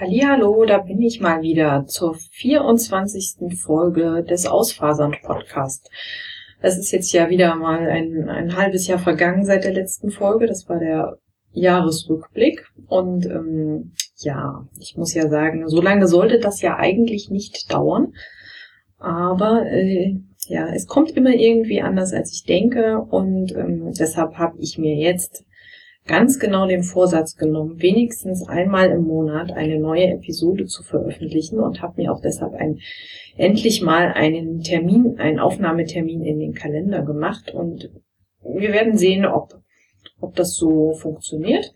Hallihallo, da bin ich mal wieder zur 24. Folge des Ausfasernd Podcast. Es ist jetzt ja wieder mal ein, ein halbes Jahr vergangen seit der letzten Folge. Das war der Jahresrückblick. Und ähm, ja, ich muss ja sagen, so lange sollte das ja eigentlich nicht dauern. Aber äh, ja, es kommt immer irgendwie anders, als ich denke. Und ähm, deshalb habe ich mir jetzt ganz genau den Vorsatz genommen, wenigstens einmal im Monat eine neue Episode zu veröffentlichen und habe mir auch deshalb ein, endlich mal einen Termin, einen Aufnahmetermin in den Kalender gemacht und wir werden sehen, ob, ob das so funktioniert.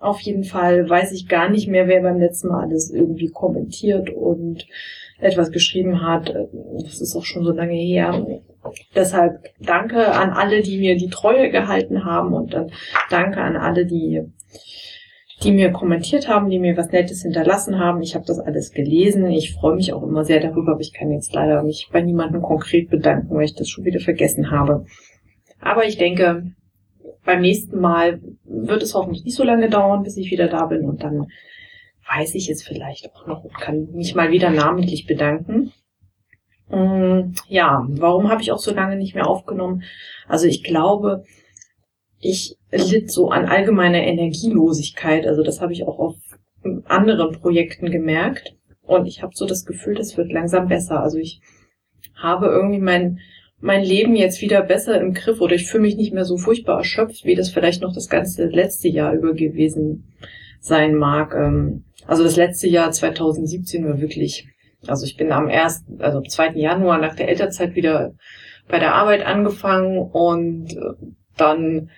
Auf jeden Fall weiß ich gar nicht mehr, wer beim letzten Mal alles irgendwie kommentiert und etwas geschrieben hat. Das ist auch schon so lange her. Deshalb danke an alle, die mir die Treue gehalten haben und dann danke an alle, die, die mir kommentiert haben, die mir was Nettes hinterlassen haben. Ich habe das alles gelesen. Ich freue mich auch immer sehr darüber, aber ich kann jetzt leider mich bei niemandem konkret bedanken, weil ich das schon wieder vergessen habe. Aber ich denke, beim nächsten Mal wird es hoffentlich nicht so lange dauern, bis ich wieder da bin und dann weiß ich es vielleicht auch noch und kann mich mal wieder namentlich bedanken. Mm, ja, warum habe ich auch so lange nicht mehr aufgenommen? Also ich glaube, ich litt so an allgemeiner Energielosigkeit. Also das habe ich auch auf anderen Projekten gemerkt. Und ich habe so das Gefühl, das wird langsam besser. Also ich habe irgendwie mein, mein Leben jetzt wieder besser im Griff oder ich fühle mich nicht mehr so furchtbar erschöpft, wie das vielleicht noch das ganze letzte Jahr über gewesen sein mag. Ähm, also das letzte Jahr 2017 war wirklich also ich bin am ersten, also am 2. Januar nach der Elternzeit wieder bei der Arbeit angefangen und äh, dann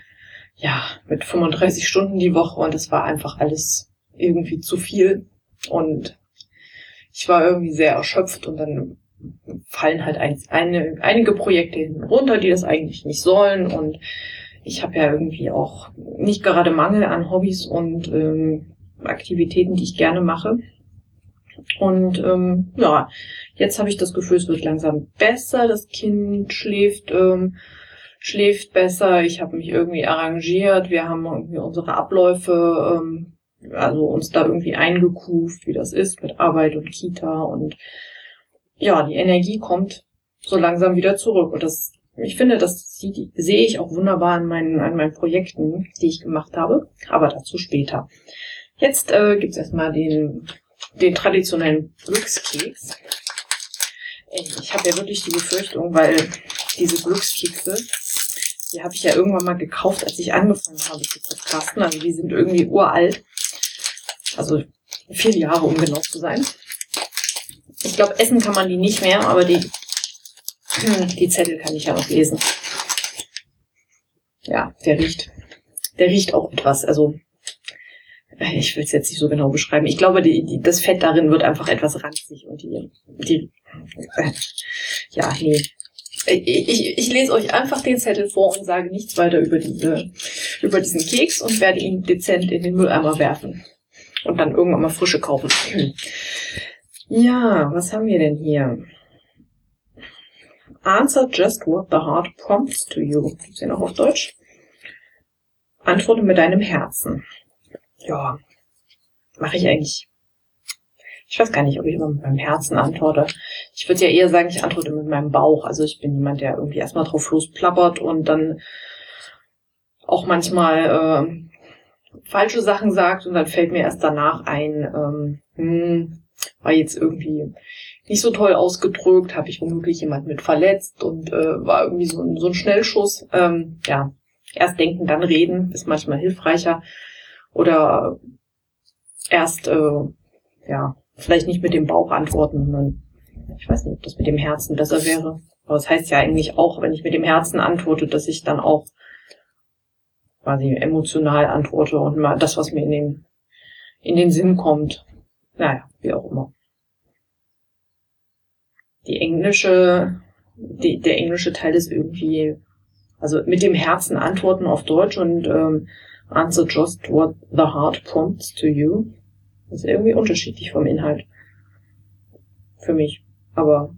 ja mit 35 Stunden die Woche und es war einfach alles irgendwie zu viel und ich war irgendwie sehr erschöpft und dann fallen halt ein, eine, einige Projekte runter, die das eigentlich nicht sollen und ich habe ja irgendwie auch nicht gerade Mangel an Hobbys und ähm, Aktivitäten, die ich gerne mache. Und ähm, ja, jetzt habe ich das Gefühl, es wird langsam besser. Das Kind schläft, ähm, schläft besser. Ich habe mich irgendwie arrangiert. Wir haben irgendwie unsere Abläufe, ähm, also uns da irgendwie eingekuft, wie das ist mit Arbeit und Kita. Und ja, die Energie kommt so langsam wieder zurück. Und das, ich finde, das sehe ich auch wunderbar an meinen, an meinen Projekten, die ich gemacht habe. Aber dazu später. Jetzt äh, gibt es erstmal den den traditionellen Glückskeks. Ich habe ja wirklich die Befürchtung, weil diese Glückskekse, die habe ich ja irgendwann mal gekauft, als ich angefangen habe zu podcasten. Also die sind irgendwie uralt. Also vier Jahre, um genau zu sein. Ich glaube, essen kann man die nicht mehr, aber die, die Zettel kann ich ja noch lesen. Ja, der riecht. Der riecht auch etwas. Also ich will es jetzt nicht so genau beschreiben. Ich glaube, die, die, das Fett darin wird einfach etwas ranzig und die, die äh, ja, nee. Ich, ich, ich lese euch einfach den Zettel vor und sage nichts weiter über diese, über diesen Keks und werde ihn dezent in den Mülleimer werfen. Und dann irgendwann mal frische kaufen. Ja, was haben wir denn hier? Answer just what the heart prompts to you. Ist ja noch auf Deutsch? Antworte mit deinem Herzen ja, mache ich eigentlich. Ich weiß gar nicht, ob ich immer mit meinem Herzen antworte. Ich würde ja eher sagen, ich antworte mit meinem Bauch. Also ich bin jemand, der irgendwie erstmal drauf losplappert und dann auch manchmal äh, falsche Sachen sagt und dann fällt mir erst danach ein, ähm, hm, war jetzt irgendwie nicht so toll ausgedrückt, habe ich womöglich jemand mit verletzt und äh, war irgendwie so ein, so ein Schnellschuss. Ähm, ja, erst denken, dann reden, ist manchmal hilfreicher. Oder erst, äh, ja, vielleicht nicht mit dem Bauch antworten, sondern ich weiß nicht, ob das mit dem Herzen besser wäre. Aber das heißt ja eigentlich auch, wenn ich mit dem Herzen antworte, dass ich dann auch quasi emotional antworte und mal das, was mir in den, in den Sinn kommt. Naja, wie auch immer. Die englische, die, der englische Teil ist irgendwie, also mit dem Herzen antworten auf Deutsch und ähm, Answer just what the heart prompts to you. Das ist irgendwie unterschiedlich vom Inhalt. Für mich. Aber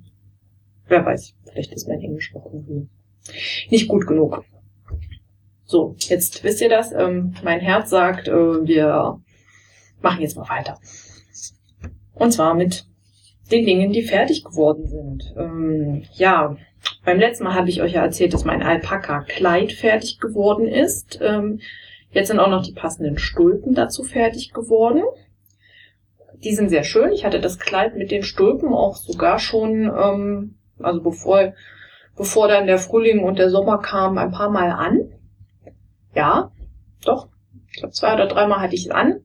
wer weiß, vielleicht ist mein Englisch auch irgendwie nicht gut genug. So, jetzt wisst ihr das. Ähm, mein Herz sagt, äh, wir machen jetzt mal weiter. Und zwar mit den Dingen, die fertig geworden sind. Ähm, ja, beim letzten Mal habe ich euch ja erzählt, dass mein Alpaka-Kleid fertig geworden ist. Ähm, jetzt sind auch noch die passenden Stulpen dazu fertig geworden. Die sind sehr schön. Ich hatte das Kleid mit den Stulpen auch sogar schon, ähm, also bevor, bevor dann der Frühling und der Sommer kamen, ein paar Mal an. Ja, doch. Ich glaube, zwei oder dreimal hatte ich es an.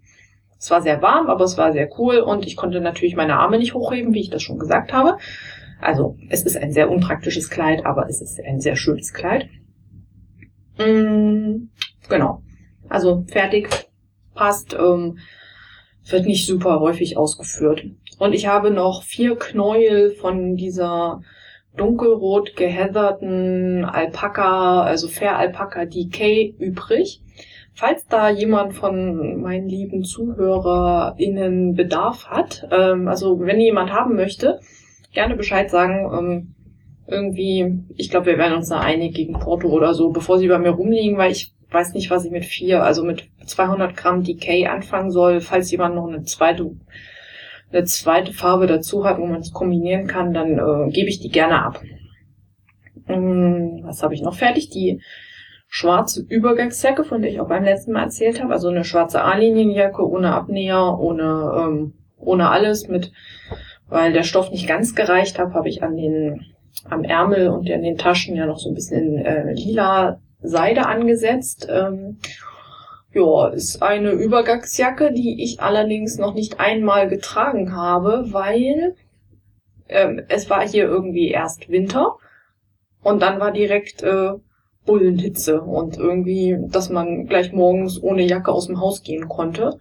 Es war sehr warm, aber es war sehr cool und ich konnte natürlich meine Arme nicht hochheben, wie ich das schon gesagt habe. Also es ist ein sehr unpraktisches Kleid, aber es ist ein sehr schönes Kleid. Mm, genau. Also fertig, passt, ähm, wird nicht super häufig ausgeführt. Und ich habe noch vier Knäuel von dieser dunkelrot gehätherten Alpaka, also Fair Alpaka DK übrig. Falls da jemand von meinen lieben ZuhörerInnen Bedarf hat, ähm, also wenn jemand haben möchte, gerne Bescheid sagen. Ähm, irgendwie, ich glaube, wir werden uns da einig gegen Porto oder so, bevor sie bei mir rumliegen, weil ich weiß nicht, was ich mit vier, also mit 200 Gramm Decay anfangen soll. Falls jemand noch eine zweite, eine zweite Farbe dazu hat, wo man es kombinieren kann, dann äh, gebe ich die gerne ab. Ähm, was habe ich noch fertig? Die schwarze Übergangsjacke, von der ich auch beim letzten Mal erzählt habe. Also eine schwarze A-Linienjacke ohne Abnäher, ohne, ähm, ohne alles mit, weil der Stoff nicht ganz gereicht hat, habe ich an den, am Ärmel und an den Taschen ja noch so ein bisschen äh, lila Seide angesetzt. Ähm, ja, ist eine Übergangsjacke, die ich allerdings noch nicht einmal getragen habe, weil ähm, es war hier irgendwie erst Winter und dann war direkt äh, Bullenhitze und irgendwie, dass man gleich morgens ohne Jacke aus dem Haus gehen konnte.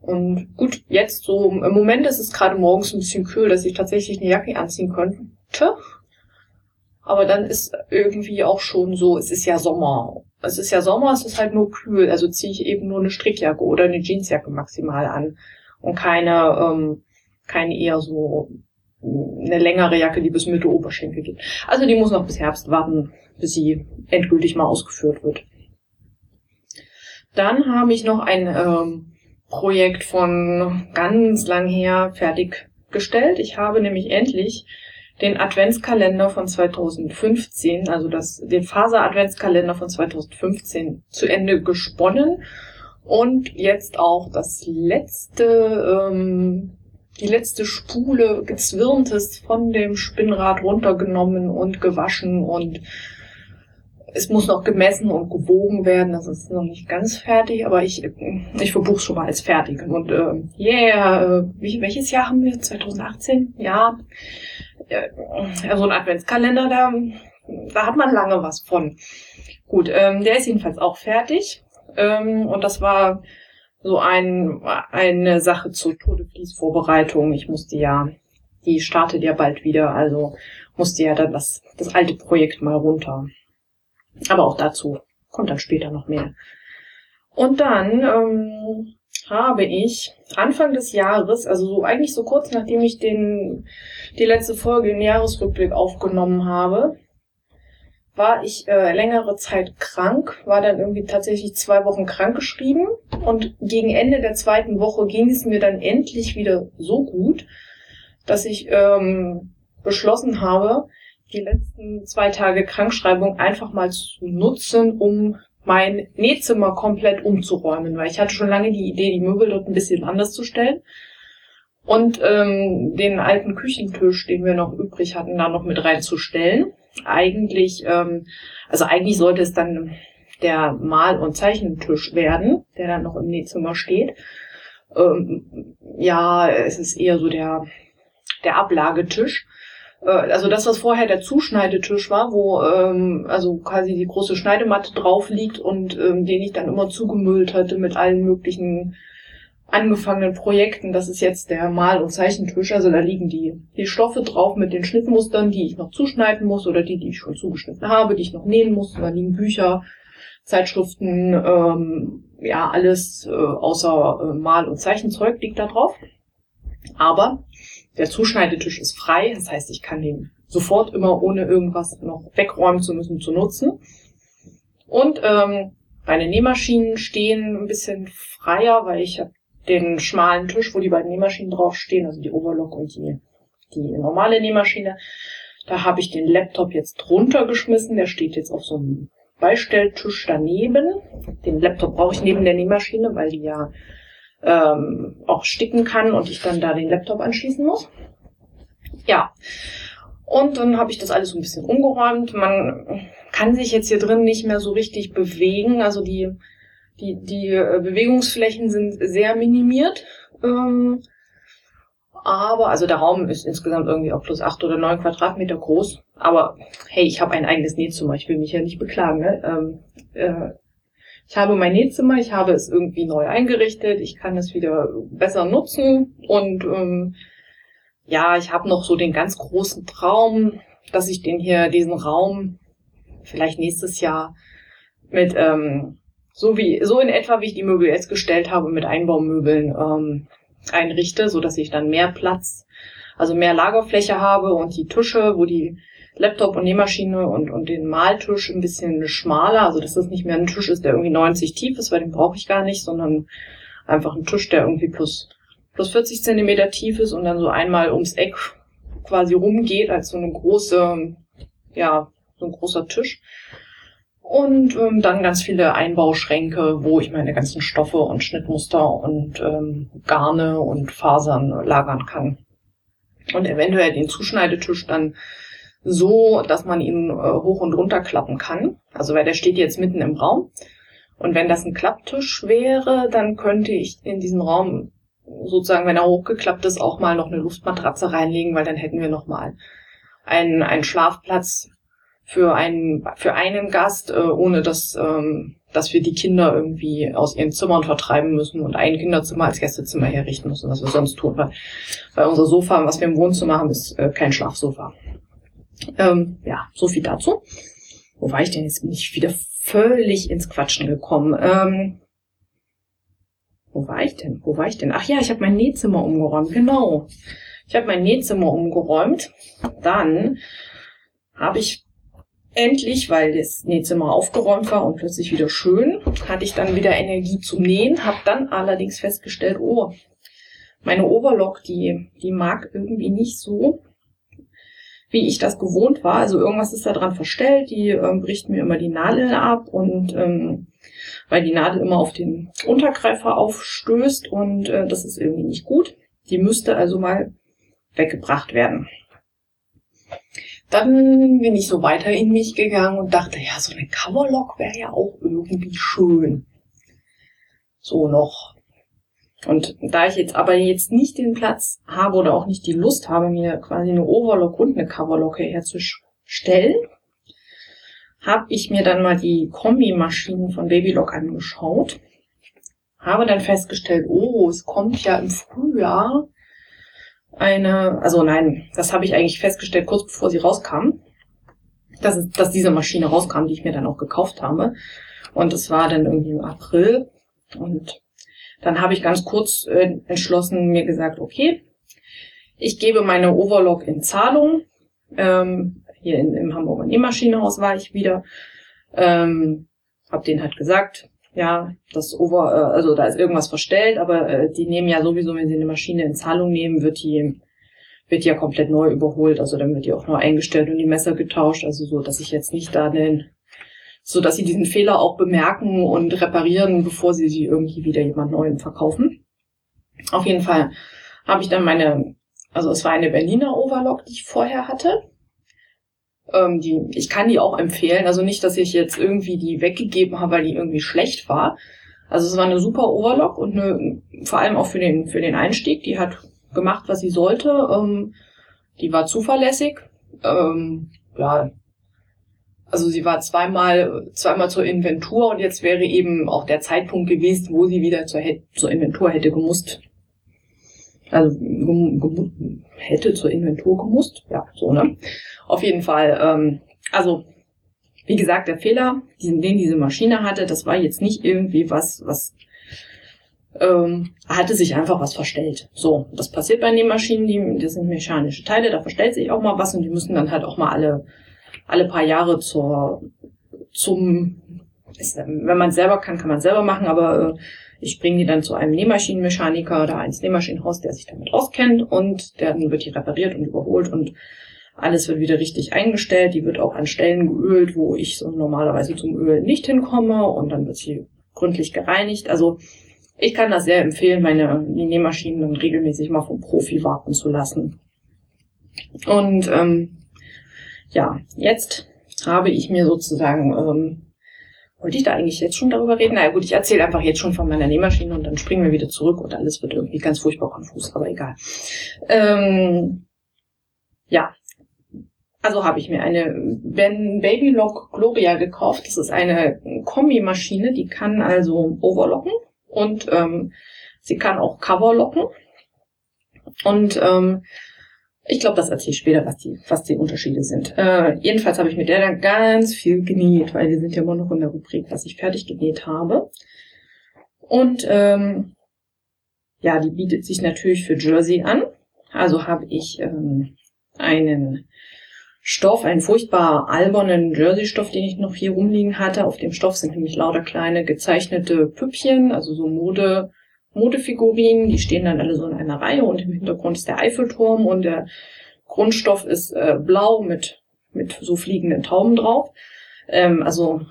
Und gut, jetzt so, im Moment ist es gerade morgens ein bisschen kühl, dass ich tatsächlich eine Jacke anziehen könnte. Aber dann ist irgendwie auch schon so, es ist ja Sommer. Es ist ja Sommer, es ist halt nur kühl, also ziehe ich eben nur eine Strickjacke oder eine Jeansjacke maximal an. Und keine, ähm, keine eher so eine längere Jacke, die bis Mitte Oberschenkel geht. Also die muss noch bis Herbst warten, bis sie endgültig mal ausgeführt wird. Dann habe ich noch ein ähm, Projekt von ganz lang her fertiggestellt. Ich habe nämlich endlich den Adventskalender von 2015, also das, den Faser-Adventskalender von 2015 zu Ende gesponnen und jetzt auch das letzte ähm, die letzte Spule gezwirntes von dem Spinnrad runtergenommen und gewaschen und es muss noch gemessen und gewogen werden. Das ist noch nicht ganz fertig, aber ich, ich verbuche schon mal als fertig. Und äh, yeah, äh, welches Jahr haben wir? 2018? Ja. Äh, so ein Adventskalender, da, da hat man lange was von. Gut, ähm, der ist jedenfalls auch fertig. Ähm, und das war so ein, eine Sache zur Todefließvorbereitung. Ich musste ja, die startet ja bald wieder, also musste ja dann das, das alte Projekt mal runter. Aber auch dazu kommt dann später noch mehr. Und dann ähm, habe ich Anfang des Jahres, also so eigentlich so kurz nachdem ich den die letzte Folge, den Jahresrückblick aufgenommen habe, war ich äh, längere Zeit krank, war dann irgendwie tatsächlich zwei Wochen krankgeschrieben und gegen Ende der zweiten Woche ging es mir dann endlich wieder so gut, dass ich ähm, beschlossen habe, die letzten zwei Tage Krankschreibung einfach mal zu nutzen, um mein Nähzimmer komplett umzuräumen, weil ich hatte schon lange die Idee, die Möbel dort ein bisschen anders zu stellen und ähm, den alten Küchentisch, den wir noch übrig hatten, da noch mit reinzustellen eigentlich, ähm, also eigentlich sollte es dann der Mal- und Zeichentisch werden, der dann noch im Nähzimmer steht. Ähm, ja, es ist eher so der, der Ablagetisch. Äh, also das, was vorher der Zuschneidetisch war, wo ähm, also quasi die große Schneidematte drauf liegt und ähm, den ich dann immer zugemüllt hatte mit allen möglichen angefangenen Projekten. Das ist jetzt der Mal- und Zeichentisch. Also da liegen die, die Stoffe drauf mit den Schnittmustern, die ich noch zuschneiden muss oder die, die ich schon zugeschnitten habe, die ich noch nähen muss. da liegen Bücher, Zeitschriften, ähm, ja, alles äh, außer äh, Mal- und Zeichenzeug liegt da drauf. Aber der Zuschneidetisch ist frei, das heißt, ich kann den sofort immer ohne irgendwas noch wegräumen zu müssen zu nutzen. Und ähm, meine Nähmaschinen stehen ein bisschen freier, weil ich habe den schmalen Tisch, wo die beiden Nähmaschinen draufstehen, also die Overlock und die, die normale Nähmaschine. Da habe ich den Laptop jetzt drunter geschmissen. Der steht jetzt auf so einem Beistelltisch daneben. Den Laptop brauche ich neben der Nähmaschine, weil die ja ähm, auch sticken kann und ich dann da den Laptop anschließen muss. Ja. Und dann habe ich das alles so ein bisschen umgeräumt. Man kann sich jetzt hier drin nicht mehr so richtig bewegen. Also die, die, die äh, Bewegungsflächen sind sehr minimiert. Ähm, aber, also der Raum ist insgesamt irgendwie auch plus acht oder neun Quadratmeter groß. Aber hey, ich habe ein eigenes Nähzimmer. Ich will mich ja nicht beklagen. Ne? Ähm, äh, ich habe mein Nähzimmer, ich habe es irgendwie neu eingerichtet, ich kann es wieder besser nutzen und ähm, ja, ich habe noch so den ganz großen Traum, dass ich den hier, diesen Raum, vielleicht nächstes Jahr mit ähm, so wie so in etwa wie ich die Möbel jetzt gestellt habe mit Einbaumöbeln ähm, einrichte, so dass ich dann mehr Platz, also mehr Lagerfläche habe und die Tische, wo die Laptop und Nähmaschine und, und den Maltisch ein bisschen schmaler, also dass das nicht mehr ein Tisch ist, der irgendwie 90 tief ist, weil den brauche ich gar nicht, sondern einfach ein Tisch, der irgendwie plus, plus 40 Zentimeter tief ist und dann so einmal ums Eck quasi rumgeht als so eine große, ja, so ein großer Tisch. Und ähm, dann ganz viele Einbauschränke, wo ich meine ganzen Stoffe und Schnittmuster und ähm, Garne und Fasern lagern kann. Und eventuell den Zuschneidetisch dann so, dass man ihn äh, hoch und runter klappen kann. Also weil der steht jetzt mitten im Raum. Und wenn das ein Klapptisch wäre, dann könnte ich in diesen Raum sozusagen, wenn er hochgeklappt ist, auch mal noch eine Luftmatratze reinlegen, weil dann hätten wir noch mal einen, einen Schlafplatz für einen, für einen Gast, äh, ohne dass, ähm, dass wir die Kinder irgendwie aus ihren Zimmern vertreiben müssen und ein Kinderzimmer als Gästezimmer herrichten müssen, was wir sonst tun. Weil, weil unser Sofa, was wir im Wohnzimmer haben, ist äh, kein Schlafsofa. Ähm, ja, so viel dazu. Wo war ich denn jetzt? Bin ich wieder völlig ins Quatschen gekommen. Ähm, wo war ich denn? Wo war ich denn? Ach ja, ich habe mein Nähzimmer umgeräumt. Genau. Ich habe mein Nähzimmer umgeräumt. Dann habe ich endlich, weil das Nähzimmer aufgeräumt war und plötzlich wieder schön, hatte ich dann wieder Energie zum Nähen, habe dann allerdings festgestellt, oh, meine Overlock, die, die mag irgendwie nicht so wie ich das gewohnt war. Also irgendwas ist da dran verstellt, die ähm, bricht mir immer die Nadel ab und ähm, weil die Nadel immer auf den Untergreifer aufstößt und äh, das ist irgendwie nicht gut. Die müsste also mal weggebracht werden. Dann bin ich so weiter in mich gegangen und dachte, ja, so eine Coverlock wäre ja auch irgendwie schön. So noch und da ich jetzt aber jetzt nicht den Platz habe oder auch nicht die Lust habe, mir quasi eine Overlock und eine Coverlocke herzustellen, habe ich mir dann mal die Kombimaschinen von Babylock angeschaut. Habe dann festgestellt, oh, es kommt ja im Frühjahr eine, also nein, das habe ich eigentlich festgestellt, kurz bevor sie rauskam, dass, dass diese Maschine rauskam, die ich mir dann auch gekauft habe. Und es war dann irgendwie im April. Und dann habe ich ganz kurz äh, entschlossen mir gesagt, okay, ich gebe meine Overlock in Zahlung. Ähm, hier in, im Hamburger Nähmaschinenhaus war ich wieder. Ähm, hab denen halt gesagt, ja, das Over, äh, also da ist irgendwas verstellt, aber äh, die nehmen ja sowieso, wenn sie eine Maschine in Zahlung nehmen, wird die wird ja komplett neu überholt, also dann wird die auch neu eingestellt und die Messer getauscht, also so, dass ich jetzt nicht da den so dass sie diesen Fehler auch bemerken und reparieren, bevor sie sie irgendwie wieder jemand Neuen verkaufen. Auf jeden Fall habe ich dann meine, also es war eine Berliner Overlock, die ich vorher hatte. Ähm, die, ich kann die auch empfehlen, also nicht, dass ich jetzt irgendwie die weggegeben habe, weil die irgendwie schlecht war. Also es war eine super Overlock und eine, vor allem auch für den, für den Einstieg, die hat gemacht, was sie sollte. Ähm, die war zuverlässig. Ähm, ja, also sie war zweimal, zweimal zur Inventur und jetzt wäre eben auch der Zeitpunkt gewesen, wo sie wieder zur, zur Inventur hätte gemusst. Also hätte zur Inventur gemusst. Ja, so, ne? Auf jeden Fall. Ähm, also, wie gesagt, der Fehler, den, diese Maschine hatte, das war jetzt nicht irgendwie was, was ähm, hatte sich einfach was verstellt. So, das passiert bei den Maschinen, die, das sind mechanische Teile, da verstellt sich auch mal was und die müssen dann halt auch mal alle alle paar Jahre zur, zum, wenn man selber kann, kann man selber machen, aber äh, ich bringe die dann zu einem Nähmaschinenmechaniker oder eines Nähmaschinenhaus, der sich damit auskennt und dann wird die repariert und überholt und alles wird wieder richtig eingestellt. Die wird auch an Stellen geölt, wo ich so normalerweise zum Ölen nicht hinkomme und dann wird sie gründlich gereinigt. Also ich kann das sehr empfehlen, meine Nähmaschinen dann regelmäßig mal vom Profi warten zu lassen. Und ähm, ja, jetzt habe ich mir sozusagen, ähm, wollte ich da eigentlich jetzt schon darüber reden? naja, gut, ich erzähle einfach jetzt schon von meiner Nähmaschine und dann springen wir wieder zurück und alles wird irgendwie ganz furchtbar konfus, aber egal. Ähm, ja, also habe ich mir eine Ben Babylock Gloria gekauft. Das ist eine Kombimaschine, die kann also overlocken und ähm, sie kann auch coverlocken. Und ähm, ich glaube, das erzähle ich später, was die, was die Unterschiede sind. Äh, jedenfalls habe ich mit der dann ganz viel genäht, weil wir sind ja immer noch in der Rubrik, was ich fertig genäht habe. Und ähm, ja, die bietet sich natürlich für Jersey an. Also habe ich ähm, einen Stoff, einen furchtbar albernen Jersey-Stoff, den ich noch hier rumliegen hatte. Auf dem Stoff sind nämlich lauter kleine gezeichnete Püppchen, also so Mode, Modefigurinen, die stehen dann alle so in einer Reihe und im Hintergrund ist der Eiffelturm und der Grundstoff ist äh, blau mit, mit so fliegenden Tauben drauf. Ähm, also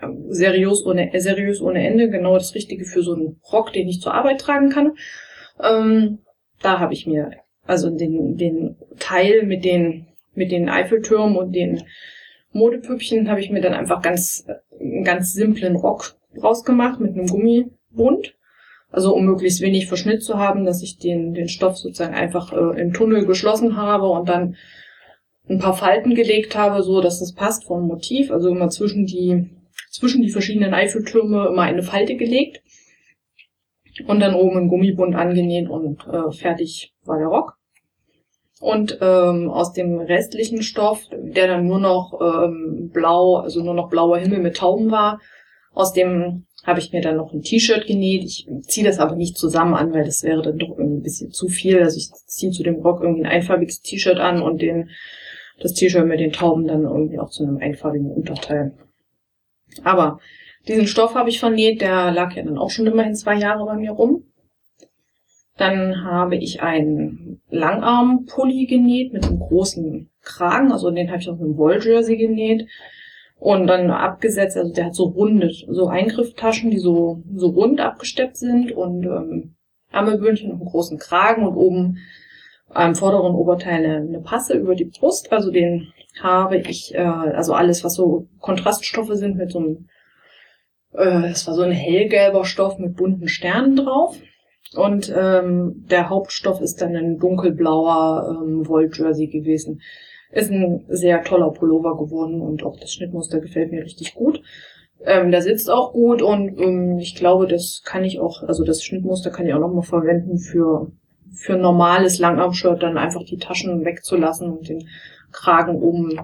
äh, seriös ohne, seriös ohne Ende, genau das Richtige für so einen Rock, den ich zur Arbeit tragen kann. Ähm, da habe ich mir also den, den Teil mit den, mit den Eiffeltürmen und den Modepüppchen habe ich mir dann einfach ganz, einen ganz simplen Rock rausgemacht mit einem Gummibund also um möglichst wenig Verschnitt zu haben, dass ich den, den Stoff sozusagen einfach äh, im Tunnel geschlossen habe und dann ein paar Falten gelegt habe, so dass es passt vom Motiv. Also immer zwischen die, zwischen die verschiedenen Eiffeltürme immer eine Falte gelegt. Und dann oben ein Gummibund angenäht und äh, fertig war der Rock. Und ähm, aus dem restlichen Stoff, der dann nur noch ähm, blau, also nur noch blauer Himmel mit Tauben war, aus dem habe ich mir dann noch ein T-Shirt genäht. Ich ziehe das aber nicht zusammen an, weil das wäre dann doch irgendwie ein bisschen zu viel. Also ich ziehe zu dem Rock irgendwie ein einfarbiges T-Shirt an und den, das T-Shirt mit den Tauben dann irgendwie auch zu einem einfarbigen Unterteil. Aber diesen Stoff habe ich vernäht, der lag ja dann auch schon immerhin zwei Jahre bei mir rum. Dann habe ich einen Langarm-Pulli genäht mit einem großen Kragen, also den habe ich auf einem Wolljersey genäht und dann abgesetzt, also der hat so runde, so Eingrifftaschen, die so, so rund abgesteppt sind und ähm, Ärmelbündchen und einen großen Kragen und oben am vorderen Oberteil eine Passe über die Brust. Also den habe ich, äh, also alles, was so Kontraststoffe sind mit so einem, äh, das war so ein hellgelber Stoff mit bunten Sternen drauf. Und ähm, der Hauptstoff ist dann ein dunkelblauer ähm, Wolljersey gewesen. Ist ein sehr toller Pullover geworden und auch das Schnittmuster gefällt mir richtig gut. Ähm, der sitzt auch gut und ähm, ich glaube, das kann ich auch, also das Schnittmuster kann ich auch nochmal verwenden für, für normales Langarmshirt, dann einfach die Taschen wegzulassen und den Kragen oben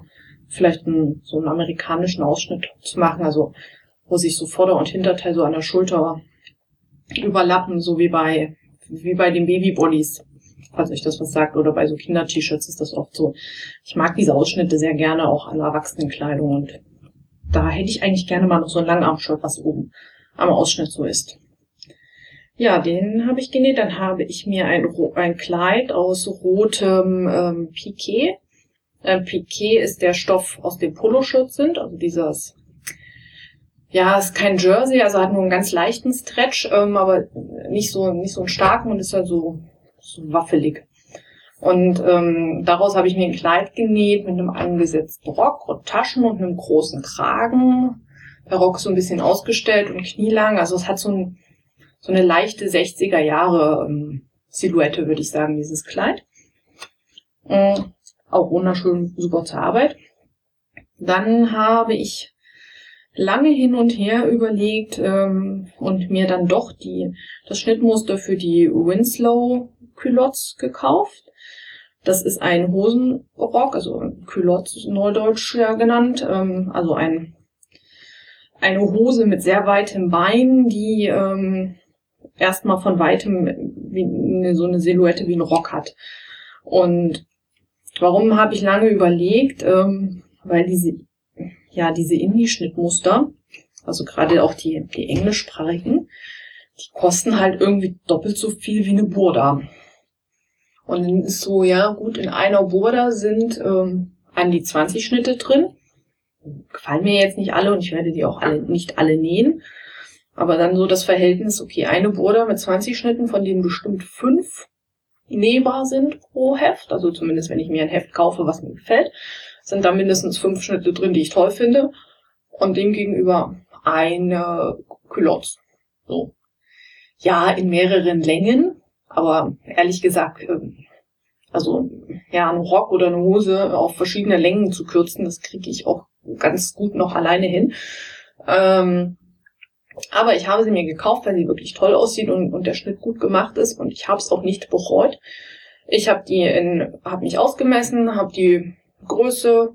vielleicht einen, so einen amerikanischen Ausschnitt zu machen, also wo sich so Vorder- und Hinterteil so an der Schulter überlappen, so wie bei, wie bei den Babybodies falls euch das was sagt, oder bei so Kinder-T-Shirts ist das oft so. Ich mag diese Ausschnitte sehr gerne, auch an Erwachsenenkleidung und da hätte ich eigentlich gerne mal noch so ein Langarmshirt, was oben am Ausschnitt so ist. Ja, den habe ich genäht. Dann habe ich mir ein, ein Kleid aus rotem ähm, Piquet. Ähm, Piquet ist der Stoff, aus dem Poloshirts sind, also dieses ja, ist kein Jersey, also hat nur einen ganz leichten Stretch, ähm, aber nicht so nicht so einen starken und ist halt so so waffelig. Und ähm, daraus habe ich mir ein Kleid genäht mit einem angesetzten Rock und Taschen und einem großen Kragen. Der Rock so ein bisschen ausgestellt und knielang. Also es hat so, ein, so eine leichte 60er Jahre ähm, Silhouette, würde ich sagen, dieses Kleid. Ähm, auch wunderschön, super zur Arbeit. Dann habe ich lange hin und her überlegt ähm, und mir dann doch die das Schnittmuster für die Winslow Culottes gekauft. Das ist ein Hosenrock, also Culotte Neudeutsch ja genannt, ähm, also ein, eine Hose mit sehr weitem Bein, die ähm, erstmal von weitem wie so eine Silhouette wie ein Rock hat. Und warum habe ich lange überlegt? Ähm, weil diese, ja, diese Indie-Schnittmuster, also gerade auch die, die englischsprachigen, die kosten halt irgendwie doppelt so viel wie eine Burda. Und so, ja, gut, in einer Burda sind ähm, an die 20 Schnitte drin. Gefallen mir jetzt nicht alle und ich werde die auch alle, nicht alle nähen. Aber dann so das Verhältnis, okay, eine Burda mit 20 Schnitten, von denen bestimmt fünf nähbar sind pro Heft. Also zumindest, wenn ich mir ein Heft kaufe, was mir gefällt, sind da mindestens fünf Schnitte drin, die ich toll finde. Und dem gegenüber eine Culotte. So. Ja, in mehreren Längen, aber ehrlich gesagt, ähm, also ja, einen Rock oder eine Hose auf verschiedene Längen zu kürzen, das kriege ich auch ganz gut noch alleine hin. Ähm, aber ich habe sie mir gekauft, weil sie wirklich toll aussieht und, und der Schnitt gut gemacht ist und ich habe es auch nicht bereut. Ich habe die in, habe mich ausgemessen, habe die Größe,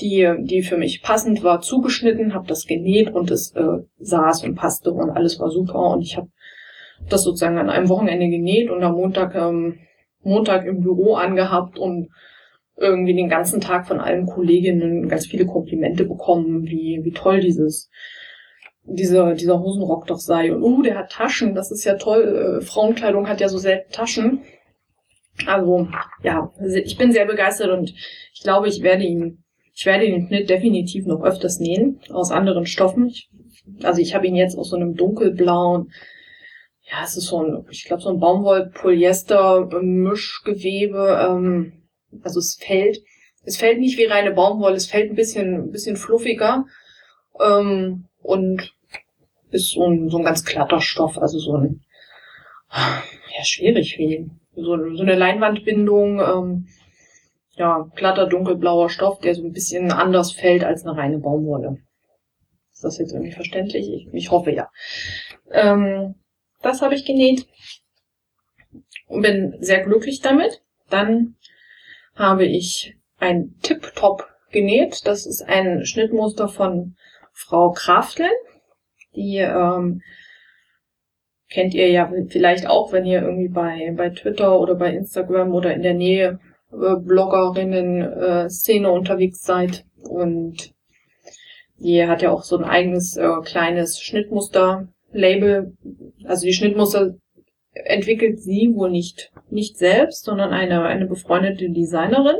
die, die für mich passend war, zugeschnitten, habe das genäht und es äh, saß und passte und alles war super und ich habe das sozusagen an einem Wochenende genäht und am Montag ähm, Montag im Büro angehabt und irgendwie den ganzen Tag von allen Kolleginnen ganz viele Komplimente bekommen, wie, wie toll dieses, dieser, dieser Hosenrock doch sei. Und, uh, der hat Taschen, das ist ja toll. Äh, Frauenkleidung hat ja so selten Taschen. Also, ja, ich bin sehr begeistert und ich glaube, ich werde ihn, ich werde den Schnitt definitiv noch öfters nähen, aus anderen Stoffen. Ich, also ich habe ihn jetzt aus so einem dunkelblauen, ja, es ist so ein, ich glaube, so ein Baumwoll-Polyester-Mischgewebe. Ähm, also es fällt, es fällt nicht wie reine Baumwolle, es fällt ein bisschen, ein bisschen fluffiger. Ähm, und ist so ein, so ein ganz glatter Stoff, also so ein, ja, schwierig wie, so, so eine Leinwandbindung, ähm, ja, glatter dunkelblauer Stoff, der so ein bisschen anders fällt als eine reine Baumwolle. Ist das jetzt irgendwie verständlich? Ich, ich hoffe ja. Ähm, das habe ich genäht und bin sehr glücklich damit. Dann habe ich ein Tip-Top genäht. Das ist ein Schnittmuster von Frau Krafteln. Die ähm, kennt ihr ja vielleicht auch, wenn ihr irgendwie bei, bei Twitter oder bei Instagram oder in der Nähe äh, Bloggerinnen-Szene äh, unterwegs seid. Und die hat ja auch so ein eigenes äh, kleines Schnittmuster-Label. Also die Schnittmuster entwickelt sie wohl nicht, nicht selbst, sondern eine, eine befreundete Designerin,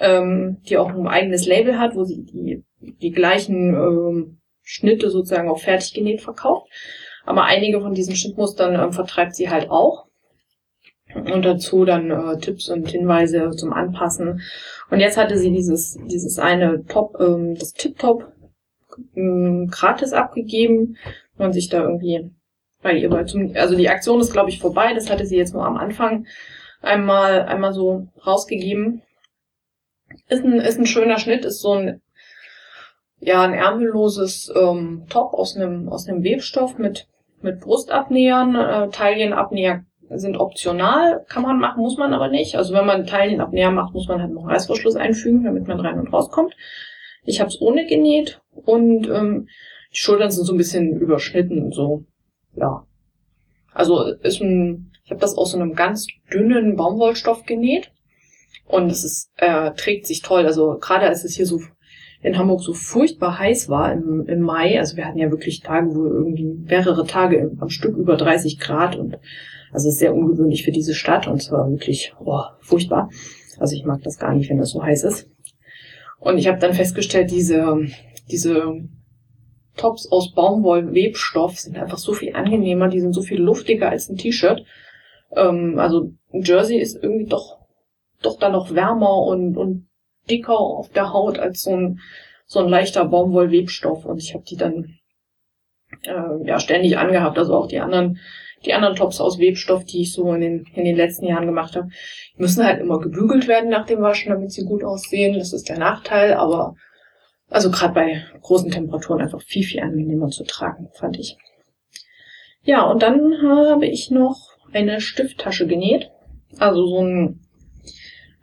ähm, die auch ein eigenes Label hat, wo sie die, die gleichen ähm, Schnitte sozusagen auch fertig genäht verkauft. Aber einige von diesen Schnittmustern äh, vertreibt sie halt auch. Und dazu dann äh, Tipps und Hinweise zum Anpassen. Und jetzt hatte sie dieses, dieses eine Top, ähm, das Tip-Top ähm, gratis abgegeben, man sich da irgendwie bei ihr bei zum, also die Aktion ist glaube ich vorbei, das hatte sie jetzt nur am Anfang einmal, einmal so rausgegeben. Ist ein, ist ein schöner Schnitt, ist so ein, ja, ein ärmelloses ähm, Top aus einem, aus einem Webstoff mit, mit Brustabnähern. Äh, Taillenabnäher sind optional, kann man machen, muss man aber nicht. Also wenn man Taillenabnäher macht, muss man halt noch Reißverschluss einfügen, damit man rein und rauskommt. Ich habe es ohne genäht und ähm, die Schultern sind so ein bisschen überschnitten, so ja. Also ist ein, ich habe das aus so einem ganz dünnen Baumwollstoff genäht und es ist, äh, trägt sich toll. Also gerade als es hier so in Hamburg so furchtbar heiß war im, im Mai, also wir hatten ja wirklich Tage, wo irgendwie mehrere Tage am Stück über 30 Grad und also sehr ungewöhnlich für diese Stadt und zwar wirklich oh, furchtbar. Also ich mag das gar nicht, wenn das so heiß ist. Und ich habe dann festgestellt, diese, diese Tops aus Baumwollwebstoff sind einfach so viel angenehmer, die sind so viel luftiger als ein T-Shirt. Ähm, also ein Jersey ist irgendwie doch, doch dann noch wärmer und, und dicker auf der Haut als so ein, so ein leichter Baumwollwebstoff. Und ich habe die dann äh, ja ständig angehabt. Also auch die anderen, die anderen Tops aus Webstoff, die ich so in den, in den letzten Jahren gemacht habe, müssen halt immer gebügelt werden nach dem Waschen, damit sie gut aussehen. Das ist der Nachteil, aber also gerade bei großen Temperaturen einfach viel, viel angenehmer zu tragen, fand ich. Ja, und dann habe ich noch eine Stifttasche genäht. Also so ein,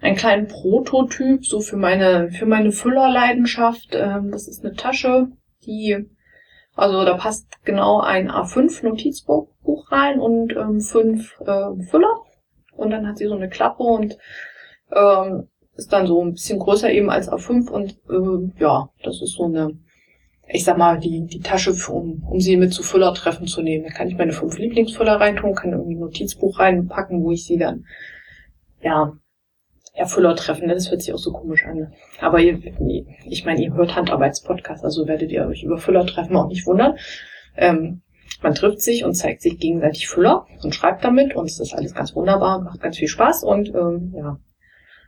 einen kleinen Prototyp, so für meine, für meine Füllerleidenschaft. Ähm, das ist eine Tasche, die, also da passt genau ein A5 Notizbuch rein und ähm, fünf äh, Füller. Und dann hat sie so eine Klappe und ähm, ist dann so ein bisschen größer eben als A5 und äh, ja, das ist so eine ich sag mal, die, die Tasche, für, um, um sie mit zu Füllertreffen zu nehmen. Da kann ich meine fünf Lieblingsfüller reintun, kann irgendwie ein Notizbuch reinpacken, wo ich sie dann, ja, ja, Füllertreffen, das hört sich auch so komisch an. Aber ihr, ich meine, ihr hört Handarbeitspodcast, also werdet ihr euch über Füllertreffen auch nicht wundern. Ähm, man trifft sich und zeigt sich gegenseitig Füller und schreibt damit und es ist alles ganz wunderbar, macht ganz viel Spaß und ähm, ja,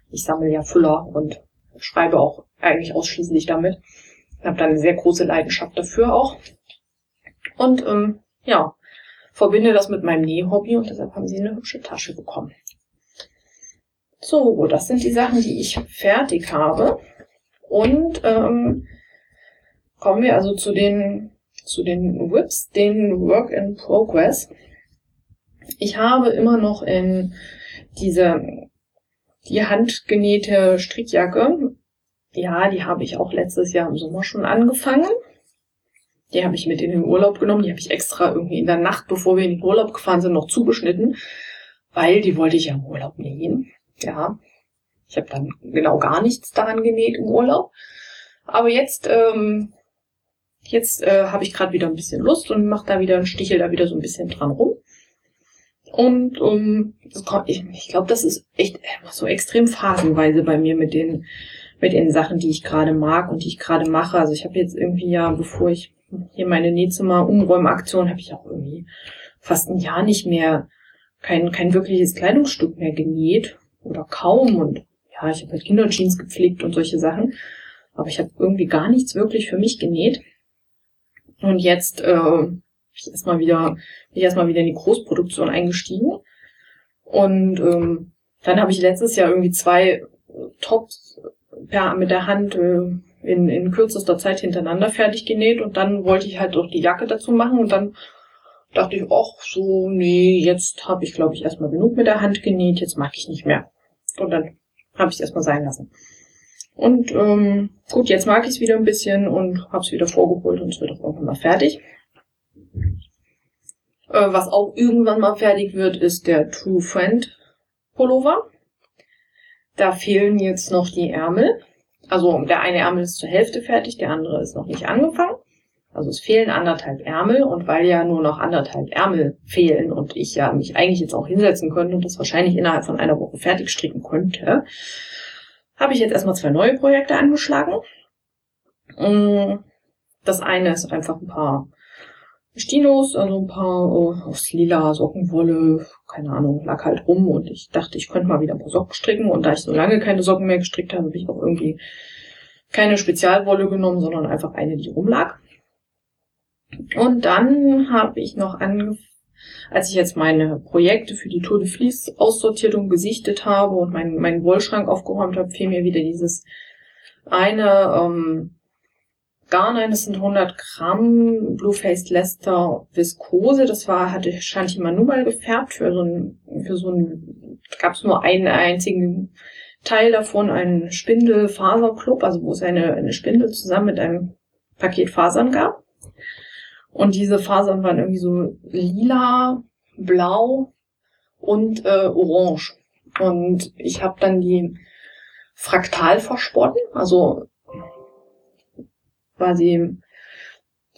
ich sammle ja Füller und schreibe auch eigentlich ausschließlich damit. Habe da eine sehr große Leidenschaft dafür auch. Und ähm, ja, verbinde das mit meinem Nähhobby und deshalb haben sie eine hübsche Tasche bekommen. So, das sind die Sachen, die ich fertig habe. Und ähm, kommen wir also zu den zu den Whips, den Work in Progress. Ich habe immer noch in diese die handgenähte Strickjacke. Ja, die habe ich auch letztes Jahr im Sommer schon angefangen. Die habe ich mit in den Urlaub genommen. Die habe ich extra irgendwie in der Nacht, bevor wir in den Urlaub gefahren sind, noch zugeschnitten, weil die wollte ich ja im Urlaub nähen. Ja, ich habe dann genau gar nichts daran genäht im Urlaub. Aber jetzt, ähm, jetzt äh, habe ich gerade wieder ein bisschen Lust und mache da wieder einen Stichel da wieder so ein bisschen dran rum. Und um, ich, ich glaube, das ist echt so extrem phasenweise bei mir mit den mit den Sachen, die ich gerade mag und die ich gerade mache. Also ich habe jetzt irgendwie ja, bevor ich hier meine Nähzimmer umräumaktion, habe ich auch irgendwie fast ein Jahr nicht mehr kein kein wirkliches Kleidungsstück mehr genäht oder kaum und ja, ich habe halt Kinderjeans gepflegt und solche Sachen, aber ich habe irgendwie gar nichts wirklich für mich genäht. Und jetzt äh, ich erstmal wieder, bin ich erstmal wieder in die Großproduktion eingestiegen. Und ähm, dann habe ich letztes Jahr irgendwie zwei Tops per, mit der Hand äh, in, in kürzester Zeit hintereinander fertig genäht und dann wollte ich halt auch die Jacke dazu machen und dann dachte ich, ach so, nee, jetzt habe ich glaube ich erstmal genug mit der Hand genäht, jetzt mag ich nicht mehr. Und dann habe ich es erstmal sein lassen. Und ähm, gut, jetzt mag ich es wieder ein bisschen und habe es wieder vorgeholt und es wird auch irgendwann mal fertig. Äh, was auch irgendwann mal fertig wird, ist der True Friend Pullover. Da fehlen jetzt noch die Ärmel. Also der eine Ärmel ist zur Hälfte fertig, der andere ist noch nicht angefangen. Also es fehlen anderthalb Ärmel und weil ja nur noch anderthalb Ärmel fehlen und ich ja mich eigentlich jetzt auch hinsetzen könnte und das wahrscheinlich innerhalb von einer Woche fertig stricken könnte, habe ich jetzt erstmal zwei neue Projekte angeschlagen. Mm, das eine ist einfach ein paar Stinos, also ein paar oh, aus lila Sockenwolle, keine Ahnung, lag halt rum und ich dachte, ich könnte mal wieder ein paar Socken stricken und da ich so lange keine Socken mehr gestrickt habe, habe ich auch irgendwie keine Spezialwolle genommen, sondern einfach eine, die rumlag. Und dann habe ich noch angefangen, als ich jetzt meine Projekte für die Tour de Vlies aussortiert und gesichtet habe und meinen, meinen Wollschrank aufgeräumt habe, fiel mir wieder dieses eine ähm, Garn ein, das sind 100 Gramm Blue-Faced Leicester Viskose. Das war, hatte Shanti Manumal gefärbt für so ein, für so ein, gab es nur einen einzigen Teil davon, einen Spindelfaserclub, also wo es eine, eine Spindel zusammen mit einem Paket Fasern gab. Und diese Fasern waren irgendwie so lila, blau und äh, orange. Und ich habe dann die fraktal versponnen, also quasi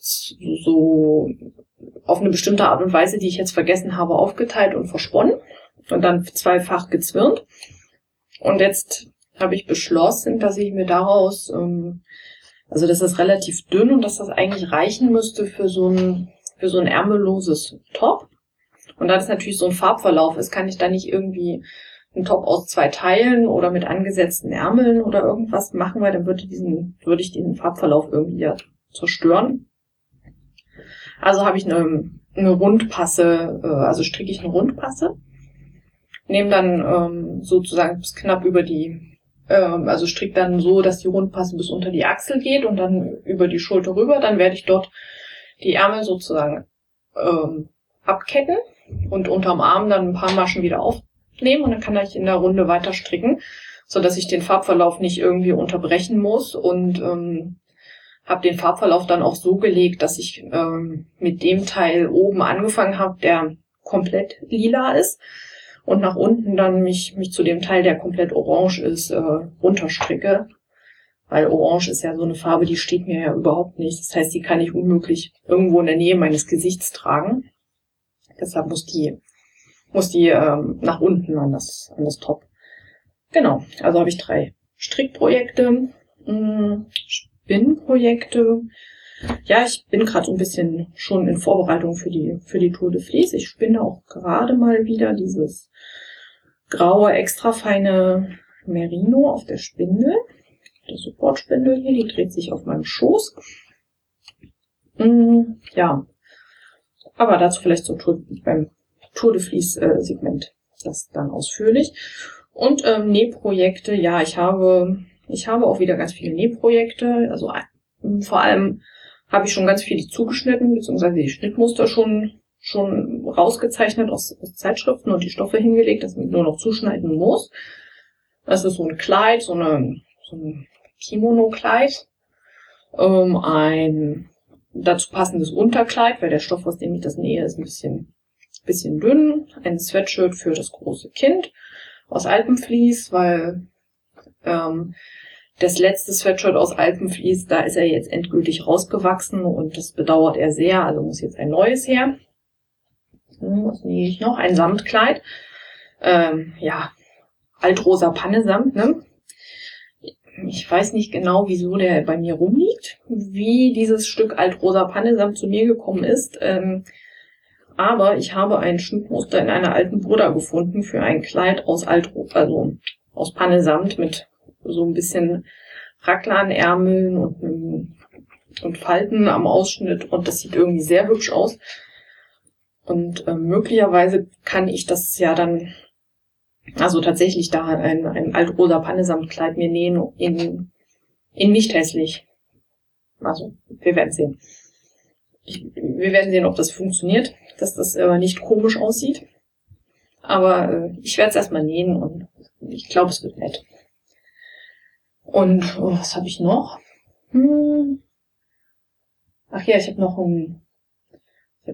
so auf eine bestimmte Art und Weise, die ich jetzt vergessen habe, aufgeteilt und versponnen und dann zweifach gezwirnt. Und jetzt habe ich beschlossen, dass ich mir daraus, ähm, also das relativ dünn und dass das eigentlich reichen müsste für so ein, für so ein ärmelloses Top. Und da das natürlich so ein Farbverlauf ist, kann ich da nicht irgendwie einen Top aus zwei Teilen oder mit angesetzten Ärmeln oder irgendwas machen, weil dann würde diesen, würde ich diesen Farbverlauf irgendwie ja zerstören. Also habe ich eine, eine Rundpasse, äh, also stricke ich eine Rundpasse, nehme dann ähm, sozusagen bis knapp über die, ähm, also stricke dann so, dass die Rundpasse bis unter die Achsel geht und dann über die Schulter rüber. Dann werde ich dort die Ärmel sozusagen ähm, abketten und unterm Arm dann ein paar Maschen wieder auf, nehmen und dann kann ich in der Runde weiter stricken, so dass ich den Farbverlauf nicht irgendwie unterbrechen muss und ähm, habe den Farbverlauf dann auch so gelegt, dass ich ähm, mit dem Teil oben angefangen habe, der komplett lila ist und nach unten dann mich, mich zu dem Teil, der komplett orange ist, äh, runterstricke. Weil Orange ist ja so eine Farbe, die steht mir ja überhaupt nicht. Das heißt, die kann ich unmöglich irgendwo in der Nähe meines Gesichts tragen. Deshalb muss die, muss die ähm, nach unten an das, an das Top. Genau, also habe ich drei Strickprojekte, hm, Spinnprojekte. Ja, ich bin gerade so ein bisschen schon in Vorbereitung für die, für die Tour de Vlies. Ich spinne auch gerade mal wieder dieses graue, extra feine Merino auf der Spindel. Der Supportspindel hier, die dreht sich auf meinem Schoß. Hm, ja, aber dazu vielleicht so beim Tour de Vlies äh, das dann ausführlich. Und ähm, Nähprojekte, ja, ich habe, ich habe auch wieder ganz viele Nähprojekte. Also äh, vor allem habe ich schon ganz viele zugeschnitten, beziehungsweise die Schnittmuster schon, schon rausgezeichnet aus, aus Zeitschriften und die Stoffe hingelegt, dass man nur noch zuschneiden muss. Das ist so ein Kleid, so, eine, so ein Kimono-Kleid, ähm, ein dazu passendes Unterkleid, weil der Stoff, aus dem ich das nähe, ist ein bisschen, bisschen dünn, ein Sweatshirt für das große Kind aus Alpenvlies, weil ähm, das letzte Sweatshirt aus Alpenvlies, da ist er jetzt endgültig rausgewachsen und das bedauert er sehr, also muss jetzt ein neues her. Hm, was nähe ich noch? Ein Samtkleid. Ähm, ja, altrosa Pannesamt, ne? Ich weiß nicht genau, wieso der bei mir rumliegt, wie dieses Stück altrosa Pannesamt zu mir gekommen ist. Ähm, aber ich habe ein Schnittmuster in einer alten Bruder gefunden für ein Kleid aus Altro, also aus Pannesamt mit so ein bisschen Raglanärmeln und, und Falten am Ausschnitt und das sieht irgendwie sehr hübsch aus. Und äh, möglicherweise kann ich das ja dann, also tatsächlich da ein, ein altrosa Pannesamtkleid mir nähen in, in nicht hässlich. Also, wir werden sehen. Ich, wir werden sehen, ob das funktioniert dass das äh, nicht komisch aussieht. Aber äh, ich werde es erstmal nähen und ich glaube, es wird nett. Und oh, was habe ich noch? Hm. Ach ja, ich habe noch einen,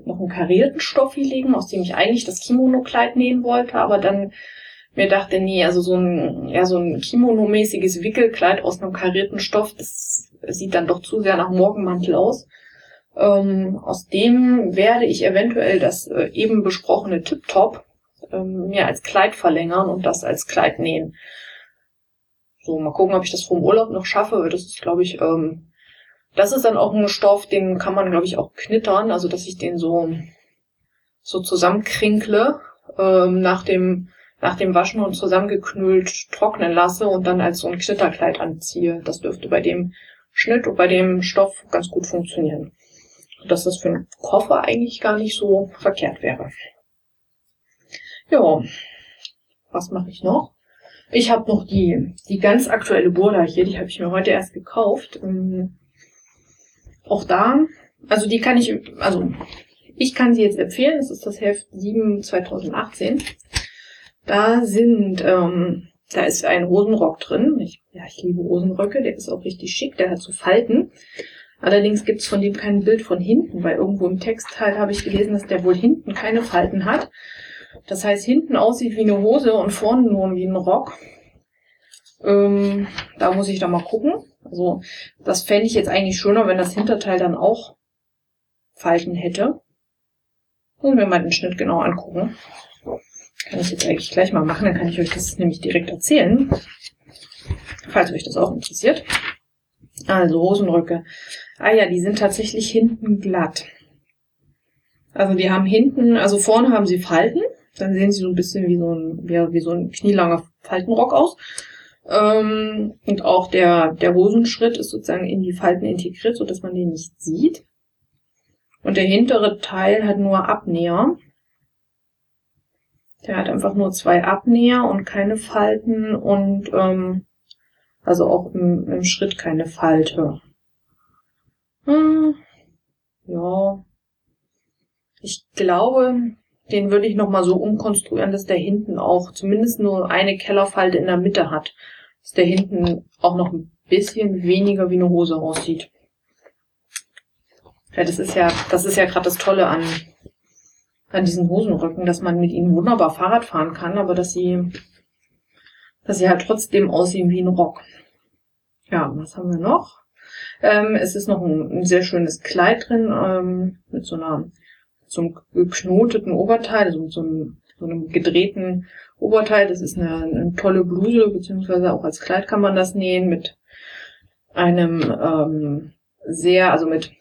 noch einen karierten Stoff hier liegen, aus dem ich eigentlich das Kimono-Kleid nähen wollte, aber dann mir dachte, nee, also so ein, ja, so ein Kimono-mäßiges Wickelkleid aus einem karierten Stoff, das sieht dann doch zu sehr nach Morgenmantel aus. Ähm, aus dem werde ich eventuell das äh, eben besprochene Tip-Top ähm, mir als Kleid verlängern und das als Kleid nähen. So, mal gucken, ob ich das vom Urlaub noch schaffe. Das ist, glaube ich, ähm, das ist dann auch ein Stoff, den kann man, glaube ich, auch knittern, also dass ich den so, so zusammenkrinkle ähm, nach dem nach dem Waschen und zusammengeknüllt trocknen lasse und dann als so ein Knitterkleid anziehe. Das dürfte bei dem Schnitt und bei dem Stoff ganz gut funktionieren dass das für einen Koffer eigentlich gar nicht so verkehrt wäre. Ja, was mache ich noch? Ich habe noch die, die ganz aktuelle Burda hier, die habe ich mir heute erst gekauft. Ähm, auch da, also die kann ich, also ich kann sie jetzt empfehlen, das ist das Heft 7 2018. Da sind, ähm, da ist ein Hosenrock drin. Ich, ja, ich liebe Hosenröcke, der ist auch richtig schick, der hat so Falten. Allerdings gibt's von dem kein Bild von hinten, weil irgendwo im Textteil habe ich gelesen, dass der wohl hinten keine Falten hat. Das heißt, hinten aussieht wie eine Hose und vorne nur wie ein Rock. Ähm, da muss ich da mal gucken. Also das fände ich jetzt eigentlich schöner, wenn das Hinterteil dann auch Falten hätte. Muss mir mal den Schnitt genau angucken. Kann ich jetzt eigentlich gleich mal machen, dann kann ich euch das nämlich direkt erzählen. Falls euch das auch interessiert. Also Hosenröcke. Ah ja, die sind tatsächlich hinten glatt. Also die haben hinten, also vorne haben sie Falten. Dann sehen sie so ein bisschen wie so ein, ja, wie so ein knielanger Faltenrock aus. Ähm, und auch der, der Hosenschritt ist sozusagen in die Falten integriert, so dass man den nicht sieht. Und der hintere Teil hat nur Abnäher. Der hat einfach nur zwei Abnäher und keine Falten und ähm, also auch im, im Schritt keine Falte. Hm, ja. Ich glaube, den würde ich nochmal so umkonstruieren, dass der hinten auch zumindest nur eine Kellerfalte in der Mitte hat. Dass der hinten auch noch ein bisschen weniger wie eine Hose aussieht. Ja, das ist ja, das ist ja gerade das Tolle an, an diesen Hosenrücken, dass man mit ihnen wunderbar Fahrrad fahren kann, aber dass sie, dass sie halt trotzdem aussehen wie ein Rock. Ja, was haben wir noch? Ähm, es ist noch ein, ein, sehr schönes Kleid drin, ähm, mit so einer, so geknoteten Oberteil, also mit so einem, so einem gedrehten Oberteil. Das ist eine, eine tolle Bluse, beziehungsweise auch als Kleid kann man das nähen, mit einem ähm, sehr, also mit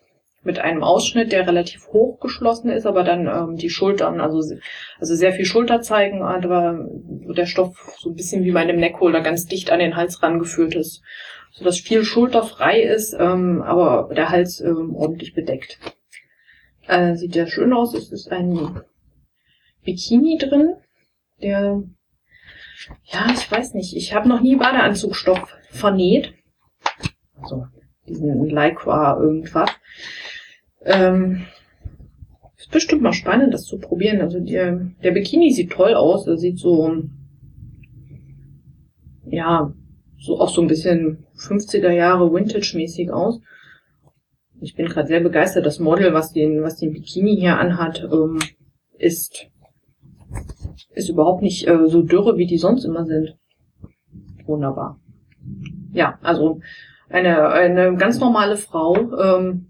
mit einem Ausschnitt, der relativ hoch geschlossen ist, aber dann ähm, die Schultern, also, also sehr viel Schulter zeigen, aber der Stoff so ein bisschen wie bei einem Neckholder ganz dicht an den Hals rangeführt ist, so dass viel Schulter frei ist, ähm, aber der Hals ähm, ordentlich bedeckt. Äh, sieht sehr schön aus. Es ist ein Bikini drin, der, ja, ich weiß nicht, ich habe noch nie Badeanzugstoff vernäht. Also diesen Lycra irgendwas. Ähm, ist bestimmt mal spannend, das zu probieren. Also der, der Bikini sieht toll aus. Er sieht so, ja, so auch so ein bisschen 50er Jahre Vintage-mäßig aus. Ich bin gerade sehr begeistert. Das Model, was den, was den Bikini hier anhat, ähm, ist, ist überhaupt nicht äh, so dürre, wie die sonst immer sind. Wunderbar. Ja, also eine, eine ganz normale Frau, ähm,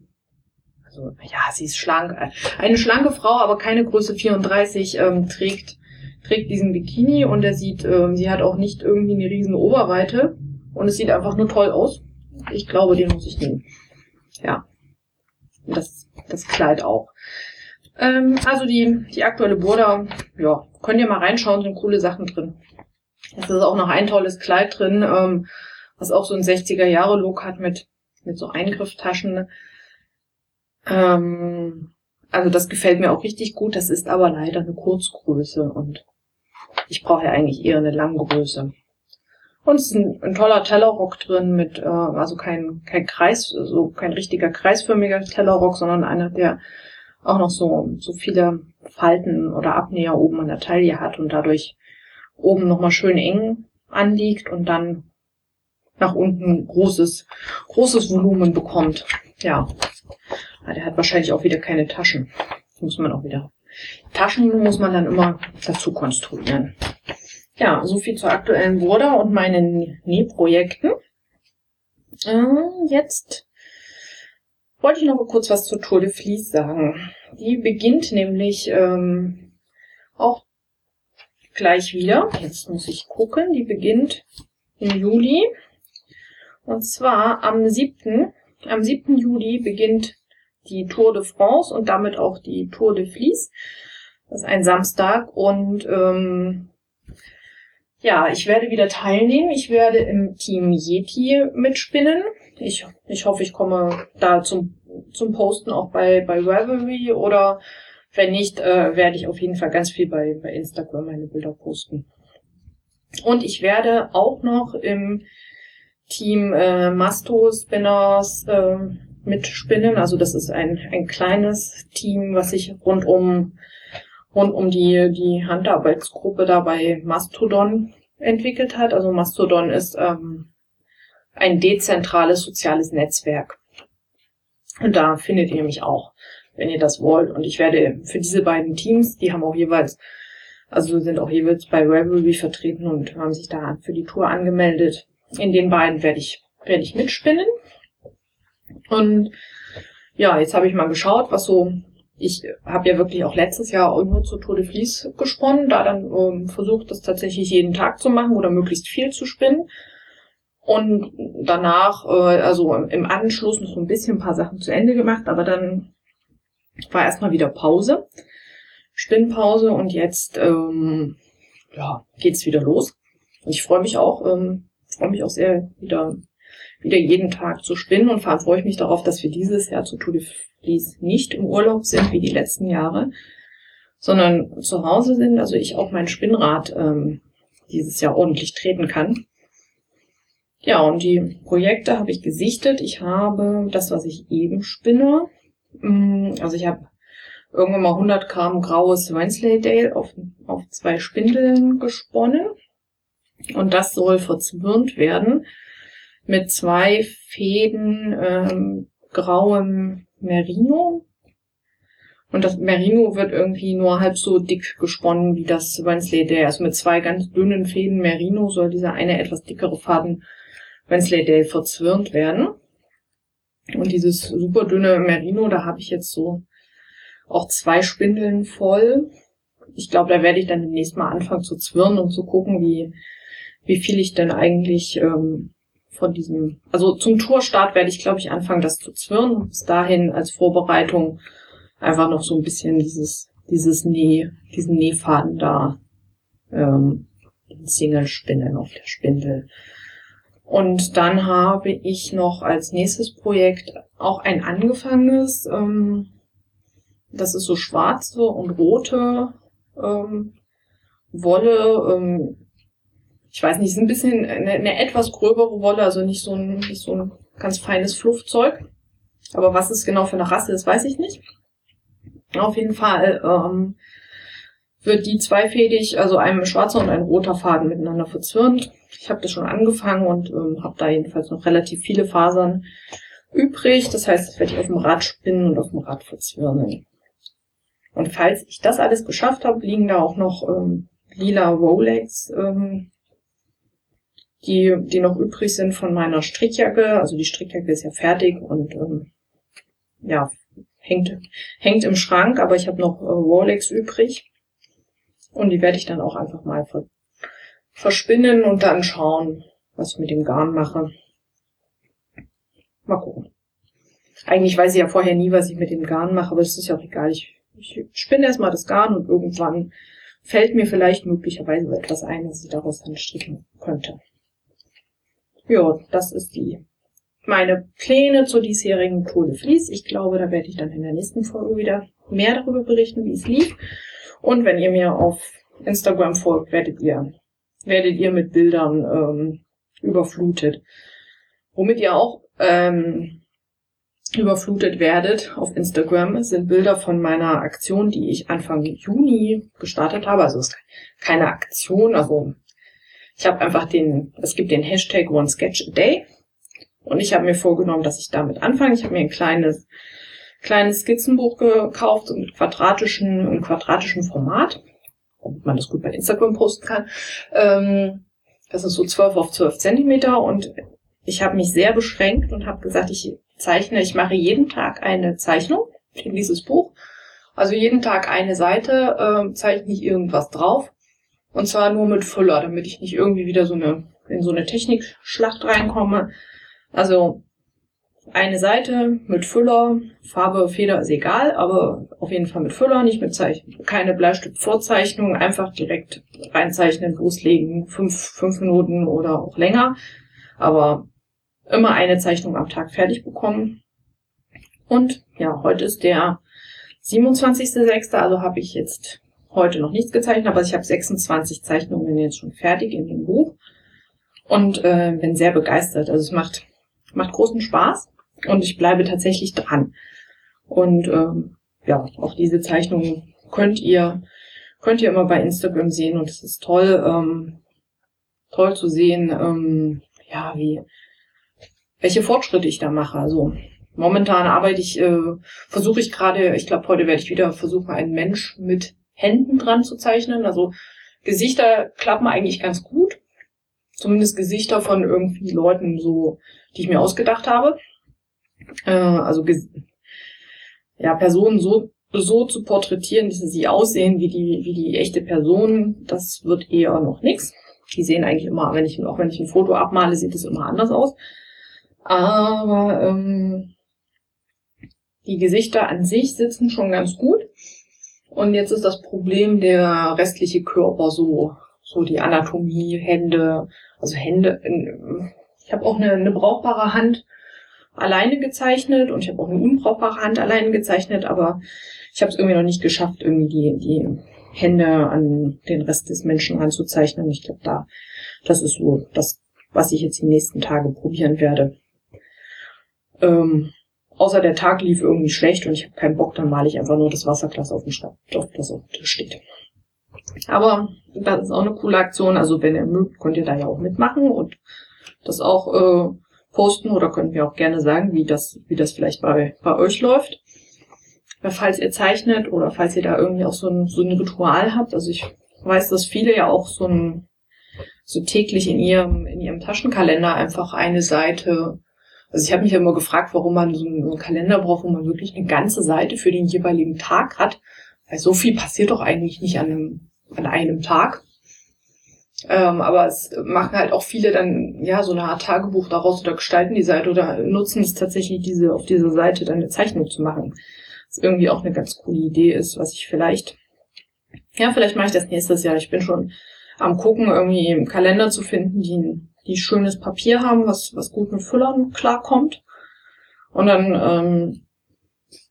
also ja, sie ist schlank. Eine schlanke Frau, aber keine Größe 34, ähm, trägt, trägt diesen Bikini und er sieht, ähm, sie hat auch nicht irgendwie eine riesen Oberweite und es sieht einfach nur toll aus. Ich glaube, den muss ich nehmen. Ja. Das, das Kleid auch. Ähm, also die, die aktuelle Burda, ja, könnt ihr mal reinschauen, sind coole Sachen drin. Es ist auch noch ein tolles Kleid drin, ähm, was auch so einen 60er Jahre Look hat mit, mit so Eingrifftaschen. Ähm, also das gefällt mir auch richtig gut. Das ist aber leider eine Kurzgröße und ich brauche ja eigentlich eher eine Langgröße. Und es ist ein, ein toller Tellerrock drin mit, äh, also kein, kein Kreis, so kein richtiger kreisförmiger Tellerrock, sondern einer, der auch noch so, so viele Falten oder Abnäher oben an der Taille hat und dadurch oben nochmal schön eng anliegt und dann nach unten großes, großes Volumen bekommt. Ja. Ah, der hat wahrscheinlich auch wieder keine Taschen. muss man auch wieder. Taschen muss man dann immer dazu konstruieren. Ja, so viel zur aktuellen Border und meinen Nähprojekten. Äh, jetzt wollte ich noch kurz was zur Tour de Vlies sagen. Die beginnt nämlich ähm, auch gleich wieder. Jetzt muss ich gucken. Die beginnt im Juli. Und zwar am 7. Am 7. Juli beginnt die Tour de France und damit auch die Tour de Vlies. Das ist ein Samstag und ähm, ja, ich werde wieder teilnehmen. Ich werde im Team Yeti mitspinnen. Ich, ich hoffe, ich komme da zum, zum Posten auch bei, bei Ravelry oder wenn nicht, äh, werde ich auf jeden Fall ganz viel bei, bei Instagram meine Bilder posten. Und ich werde auch noch im Team äh, Masto Spinners äh, mitspinnen. Also das ist ein, ein kleines Team, was sich rund um rund um die, die Handarbeitsgruppe da bei Mastodon entwickelt hat. Also Mastodon ist ähm, ein dezentrales soziales Netzwerk. Und da findet ihr mich auch, wenn ihr das wollt. Und ich werde für diese beiden Teams, die haben auch jeweils, also sind auch jeweils bei Ravelry vertreten und haben sich da für die Tour angemeldet. In den beiden werde ich, werde ich mitspinnen. Und ja, jetzt habe ich mal geschaut, was so. Ich habe ja wirklich auch letztes Jahr auch nur zu Tour Vlies gesponnen, da dann ähm, versucht, das tatsächlich jeden Tag zu machen oder möglichst viel zu spinnen. Und danach, äh, also im Anschluss noch so ein bisschen ein paar Sachen zu Ende gemacht, aber dann war erstmal wieder Pause, Spinnpause und jetzt ähm, ja, geht's wieder los. Und ich freue mich auch, ähm, freue mich auch sehr, wieder wieder jeden Tag zu spinnen und vor allem freue ich mich darauf, dass wir dieses Jahr zu Tour de Vlies nicht im Urlaub sind wie die letzten Jahre, sondern zu Hause sind, also ich auch mein Spinnrad ähm, dieses Jahr ordentlich treten kann. Ja, und die Projekte habe ich gesichtet. Ich habe das, was ich eben spinne. Mm, also ich habe irgendwann mal 100 Gramm graues Wensleydale auf, auf zwei Spindeln gesponnen. Und das soll verzwirnt werden mit zwei Fäden ähm, grauem Merino. Und das Merino wird irgendwie nur halb so dick gesponnen wie das Wensley Day. Also mit zwei ganz dünnen Fäden Merino soll dieser eine etwas dickere Faden Wensleydale verzwirnt werden. Und dieses super dünne Merino, da habe ich jetzt so auch zwei Spindeln voll. Ich glaube, da werde ich dann demnächst mal anfangen zu zwirnen und zu gucken, wie, wie viel ich denn eigentlich ähm, von diesem, also zum Tourstart werde ich, glaube ich, anfangen, das zu zwirnen bis dahin als Vorbereitung einfach noch so ein bisschen dieses, dieses Näh, diesen Nähfaden da ähm, Single spinnen auf der Spindel. Und dann habe ich noch als nächstes Projekt auch ein angefangenes, ähm, das ist so schwarze und rote ähm, Wolle. Ähm, ich weiß nicht, ist ein bisschen eine, eine, etwas gröbere Wolle, also nicht so ein, nicht so ein ganz feines Fluffzeug. Aber was es genau für eine Rasse ist, weiß ich nicht. Auf jeden Fall ähm, wird die zweifädig, also ein schwarzer und ein roter Faden miteinander verzwirnt. Ich habe das schon angefangen und ähm, habe da jedenfalls noch relativ viele Fasern übrig. Das heißt, das werde ich auf dem Rad spinnen und auf dem Rad verzwirnen. Und falls ich das alles geschafft habe, liegen da auch noch ähm, lila Rolex, ähm, die, die noch übrig sind von meiner Strickjacke. Also die Strickjacke ist ja fertig und ähm, ja, hängt, hängt im Schrank, aber ich habe noch äh, Rolex übrig. Und die werde ich dann auch einfach mal ver verspinnen und dann schauen, was ich mit dem Garn mache. Mal gucken. Eigentlich weiß ich ja vorher nie, was ich mit dem Garn mache, aber es ist ja auch egal. Ich, ich spinne erstmal das Garn und irgendwann fällt mir vielleicht möglicherweise etwas ein, was ich daraus dann stricken könnte. Ja, das ist die meine Pläne zur diesjährigen Tour de Vlies. Ich glaube, da werde ich dann in der nächsten Folge wieder mehr darüber berichten, wie es lief. Und wenn ihr mir auf Instagram folgt, werdet ihr, werdet ihr mit Bildern ähm, überflutet. Womit ihr auch ähm, überflutet werdet auf Instagram, sind Bilder von meiner Aktion, die ich Anfang Juni gestartet habe. Also es ist keine Aktion, also ich habe einfach den, es gibt den Hashtag One Sketch a Day und ich habe mir vorgenommen, dass ich damit anfange. Ich habe mir ein kleines kleines Skizzenbuch gekauft, mit quadratischen, im quadratischen Format, damit man das gut bei Instagram posten kann. Ähm, das ist so 12 auf 12 Zentimeter und ich habe mich sehr beschränkt und habe gesagt, ich zeichne, ich mache jeden Tag eine Zeichnung in dieses Buch. Also jeden Tag eine Seite äh, zeichne ich irgendwas drauf. Und zwar nur mit Füller, damit ich nicht irgendwie wieder so eine, in so eine Technikschlacht reinkomme. Also eine Seite mit Füller, Farbe, Feder ist egal, aber auf jeden Fall mit Füller, nicht mit Zeichen, keine Bleistiftvorzeichnung, einfach direkt reinzeichnen, loslegen, fünf, fünf Minuten oder auch länger, aber immer eine Zeichnung am Tag fertig bekommen. Und ja, heute ist der 27.06., also habe ich jetzt heute noch nichts gezeichnet, aber ich habe 26 Zeichnungen jetzt schon fertig in dem Buch und äh, bin sehr begeistert. Also es macht macht großen Spaß und ich bleibe tatsächlich dran. Und ähm, ja, auch diese Zeichnungen könnt ihr könnt ihr immer bei Instagram sehen und es ist toll ähm, toll zu sehen, ähm, ja wie welche Fortschritte ich da mache. Also momentan arbeite ich, äh, versuche ich gerade, ich glaube heute werde ich wieder versuchen, einen Mensch mit Händen dran zu zeichnen. Also Gesichter klappen eigentlich ganz gut. Zumindest Gesichter von irgendwie Leuten so, die ich mir ausgedacht habe äh, also ja, Personen so so zu porträtieren, dass sie aussehen wie die wie die echte Person, das wird eher noch nix. Die sehen eigentlich immer, wenn ich auch wenn ich ein Foto abmale, sieht es immer anders aus. Aber ähm, die Gesichter an sich sitzen schon ganz gut. Und jetzt ist das Problem der restliche Körper so, so die Anatomie, Hände, also Hände. Ich habe auch eine, eine brauchbare Hand, alleine gezeichnet und ich habe auch eine unbrauchbare Hand alleine gezeichnet, aber ich habe es irgendwie noch nicht geschafft, irgendwie die, die Hände an den Rest des Menschen ranzuzeichnen. Ich glaube, da, das ist so das, was ich jetzt die nächsten Tage probieren werde. Ähm, außer der Tag lief irgendwie schlecht und ich habe keinen Bock, dann male ich einfach nur das Wasserglas auf dem Stoff, das auf dem Tisch steht. Aber das ist auch eine coole Aktion. Also wenn ihr mögt, könnt ihr da ja auch mitmachen und das auch äh, posten oder könnt mir auch gerne sagen, wie das, wie das vielleicht bei, bei euch läuft. Falls ihr zeichnet oder falls ihr da irgendwie auch so ein, so ein Ritual habt. Also ich weiß, dass viele ja auch so ein, so täglich in ihrem, in ihrem Taschenkalender einfach eine Seite. Also ich habe mich ja immer gefragt, warum man so einen, Kalender braucht, wo man wirklich eine ganze Seite für den jeweiligen Tag hat. Weil so viel passiert doch eigentlich nicht an einem, an einem Tag. Ähm, aber es machen halt auch viele dann ja so eine Art Tagebuch daraus oder gestalten die Seite oder nutzen es tatsächlich diese auf dieser Seite dann eine Zeichnung zu machen. Was irgendwie auch eine ganz coole Idee ist, was ich vielleicht ja vielleicht mache ich das nächstes Jahr. Ich bin schon am gucken irgendwie im Kalender zu finden, die die schönes Papier haben, was was gut mit Füllern klarkommt. Und dann ähm,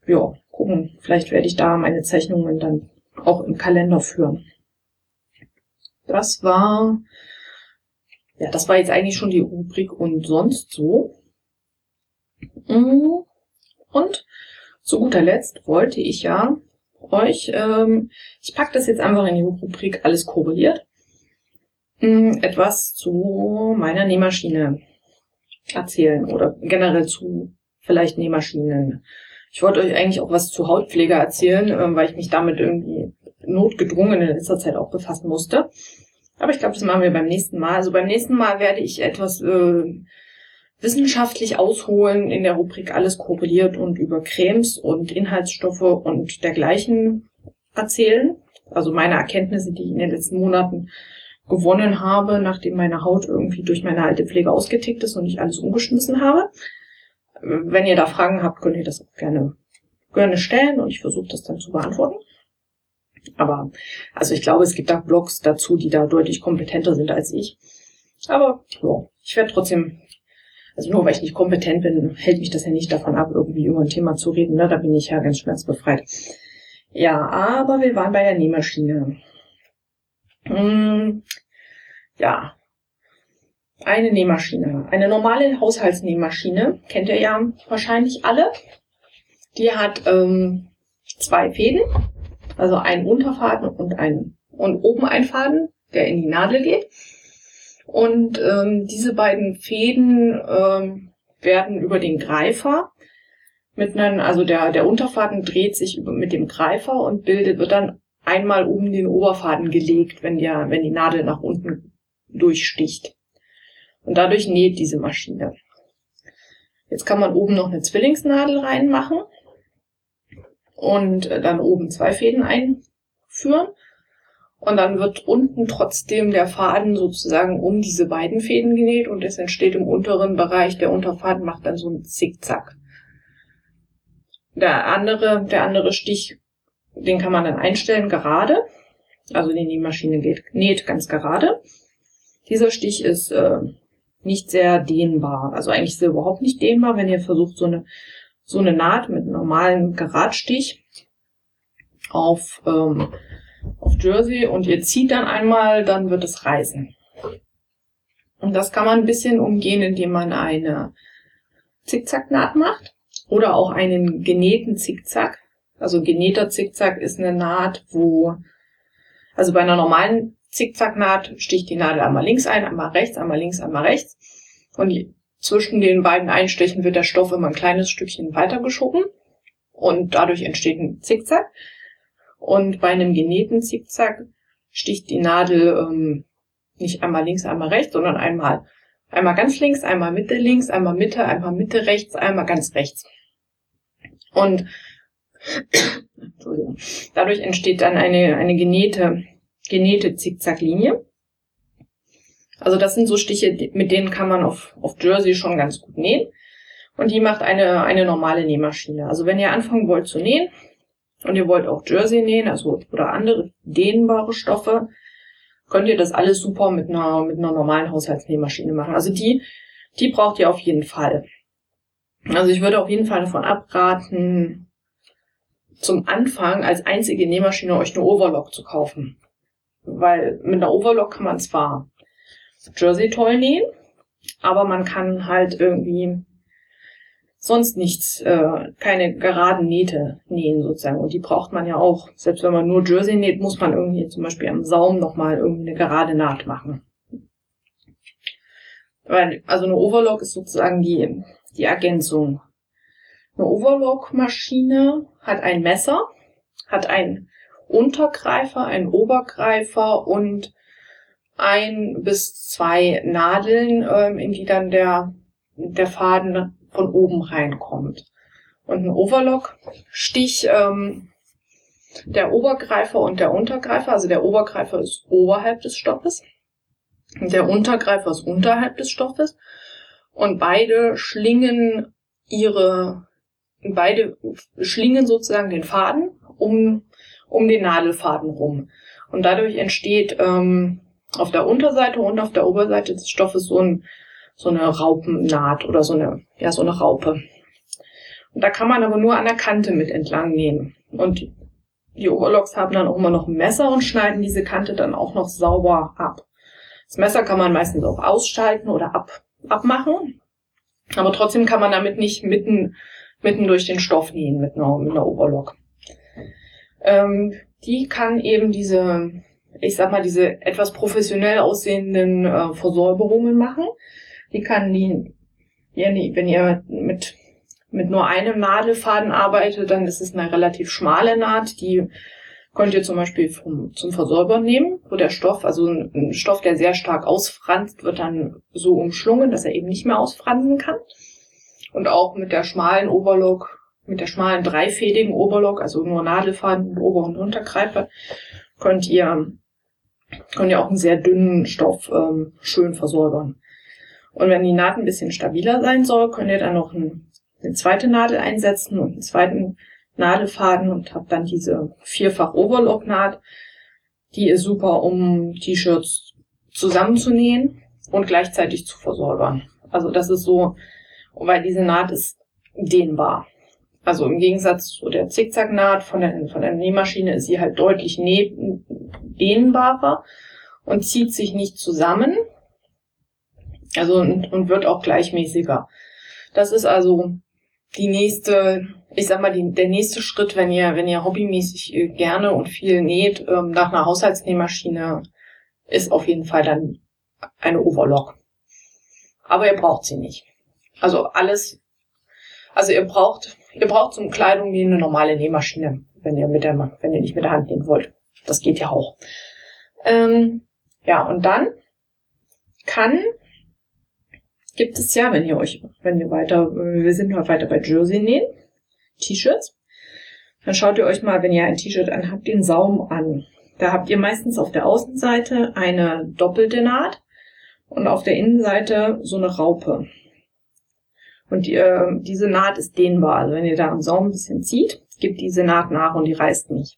ja gucken, vielleicht werde ich da meine Zeichnungen dann auch im Kalender führen. Das war, ja, das war jetzt eigentlich schon die Rubrik und sonst so. Mm. Und zu guter Letzt wollte ich ja euch, ähm, ich packe das jetzt einfach in die Rubrik alles korreliert, etwas zu meiner Nähmaschine erzählen oder generell zu vielleicht Nähmaschinen. Ich wollte euch eigentlich auch was zu Hautpflege erzählen, äh, weil ich mich damit irgendwie notgedrungen in letzter Zeit auch befassen musste. Aber ich glaube, das machen wir beim nächsten Mal. Also beim nächsten Mal werde ich etwas äh, wissenschaftlich ausholen in der Rubrik Alles korreliert und über Cremes und Inhaltsstoffe und dergleichen erzählen. Also meine Erkenntnisse, die ich in den letzten Monaten gewonnen habe, nachdem meine Haut irgendwie durch meine alte Pflege ausgetickt ist und ich alles umgeschmissen habe. Wenn ihr da Fragen habt, könnt ihr das auch gerne, gerne stellen und ich versuche das dann zu beantworten. Aber, also ich glaube, es gibt da Blogs dazu, die da deutlich kompetenter sind als ich. Aber, ja, ich werde trotzdem, also nur weil ich nicht kompetent bin, hält mich das ja nicht davon ab, irgendwie über ein Thema zu reden, ne? Da bin ich ja ganz schmerzbefreit. Ja, aber wir waren bei der Nähmaschine. Hm, ja, eine Nähmaschine. Eine normale Haushaltsnähmaschine, kennt ihr ja wahrscheinlich alle. Die hat ähm, zwei Fäden also ein Unterfaden und ein und oben ein Faden, der in die Nadel geht. Und ähm, diese beiden Fäden ähm, werden über den Greifer mit einem, also der, der Unterfaden dreht sich über, mit dem Greifer und bildet, wird dann einmal um den Oberfaden gelegt, wenn der, wenn die Nadel nach unten durchsticht. Und dadurch näht diese Maschine. Jetzt kann man oben noch eine Zwillingsnadel reinmachen und äh, dann oben zwei Fäden einführen. Und dann wird unten trotzdem der Faden sozusagen um diese beiden Fäden genäht und es entsteht im unteren Bereich, der Unterfaden macht dann so ein Zickzack. Der andere, der andere Stich, den kann man dann einstellen gerade. Also die Nähmaschine geht, näht ganz gerade. Dieser Stich ist äh, nicht sehr dehnbar. Also eigentlich ist er überhaupt nicht dehnbar, wenn ihr versucht, so eine so eine Naht mit einem normalen Geradstich auf, ähm, auf Jersey und ihr zieht dann einmal, dann wird es reißen. Und das kann man ein bisschen umgehen, indem man eine Zickzacknaht macht oder auch einen genähten Zickzack. Also genähter Zickzack ist eine Naht, wo, also bei einer normalen Zickzacknaht sticht die Nadel einmal links ein, einmal rechts, einmal links, einmal rechts. Und zwischen den beiden Einstichen wird der Stoff immer ein kleines Stückchen weitergeschoben und dadurch entsteht ein Zickzack. Und bei einem genähten Zickzack sticht die Nadel ähm, nicht einmal links, einmal rechts, sondern einmal einmal ganz links, einmal Mitte links, einmal Mitte, einmal Mitte rechts, einmal ganz rechts. Und dadurch entsteht dann eine, eine genähte, genähte Zickzacklinie. Also das sind so Stiche, mit denen kann man auf, auf Jersey schon ganz gut nähen. Und die macht eine, eine normale Nähmaschine. Also wenn ihr anfangen wollt zu nähen und ihr wollt auch Jersey nähen, also oder andere dehnbare Stoffe, könnt ihr das alles super mit einer, mit einer normalen Haushaltsnähmaschine machen. Also die, die braucht ihr auf jeden Fall. Also ich würde auf jeden Fall davon abraten, zum Anfang als einzige Nähmaschine euch eine Overlock zu kaufen. Weil mit einer Overlock kann man zwar Jersey toll nähen, aber man kann halt irgendwie sonst nichts, äh, keine geraden Nähte nähen sozusagen. Und die braucht man ja auch. Selbst wenn man nur Jersey näht, muss man irgendwie zum Beispiel am Saum nochmal irgendwie eine gerade Naht machen. Weil, also eine Overlock ist sozusagen die, die Ergänzung. Eine Overlock-Maschine hat ein Messer, hat einen Untergreifer, einen Obergreifer und ein bis zwei Nadeln, ähm, in die dann der, der Faden von oben reinkommt. Und ein Overlock-Stich, ähm, der Obergreifer und der Untergreifer, also der Obergreifer ist oberhalb des Stoffes, der Untergreifer ist unterhalb des Stoffes und beide schlingen ihre, beide schlingen sozusagen den Faden um, um den Nadelfaden rum. Und dadurch entsteht ähm, auf der Unterseite und auf der Oberseite des Stoffes so, ein, so eine Raupennaht oder so eine, ja, so eine Raupe. Und da kann man aber nur an der Kante mit entlang nehmen. Und die Overlocks haben dann auch immer noch ein Messer und schneiden diese Kante dann auch noch sauber ab. Das Messer kann man meistens auch ausschalten oder ab, abmachen. Aber trotzdem kann man damit nicht mitten, mitten durch den Stoff nähen mit einer, mit einer Overlock. Ähm, die kann eben diese, ich sag mal, diese etwas professionell aussehenden äh, Versäuberungen machen. Die kann die, wenn ihr mit mit nur einem Nadelfaden arbeitet, dann ist es eine relativ schmale Naht, die könnt ihr zum Beispiel vom, zum Versäubern nehmen, wo der Stoff, also ein Stoff, der sehr stark ausfranst, wird dann so umschlungen, dass er eben nicht mehr ausfransen kann. Und auch mit der schmalen Overlock, mit der schmalen dreifädigen Overlock, also nur Nadelfaden, Ober- und Untergreifer, könnt ihr, könnt ihr auch einen sehr dünnen Stoff ähm, schön versäubern. Und wenn die Naht ein bisschen stabiler sein soll, könnt ihr dann noch einen eine zweite Nadel einsetzen und einen zweiten Nadelfaden und habe dann diese vierfach Overlock Naht. Die ist super, um T-Shirts zusammenzunähen und gleichzeitig zu versäubern. Also das ist so, weil diese Naht ist dehnbar. Also im Gegensatz zu der Zickzacknaht von der, von der Nähmaschine ist sie halt deutlich dehnbarer und zieht sich nicht zusammen. Also und, und wird auch gleichmäßiger. Das ist also die nächste, ich sag mal, die, der nächste Schritt, wenn ihr, wenn ihr hobbymäßig äh, gerne und viel näht, ähm, nach einer Haushaltsnähmaschine, ist auf jeden Fall dann eine Overlock. Aber ihr braucht sie nicht. Also alles, also ihr braucht, ihr braucht zum Kleidung wie eine normale Nähmaschine, wenn ihr mit der, wenn ihr nicht mit der Hand nähen wollt. Das geht ja auch. Ähm, ja, und dann kann gibt es ja, wenn ihr euch, wenn ihr weiter, wir sind noch weiter bei Jersey nähen, T-Shirts, dann schaut ihr euch mal, wenn ihr ein T-Shirt anhabt, den Saum an. Da habt ihr meistens auf der Außenseite eine doppelte Naht und auf der Innenseite so eine Raupe. Und ihr, diese Naht ist dehnbar. Also wenn ihr da am Saum ein bisschen zieht, gibt diese Naht nach und die reißt nicht.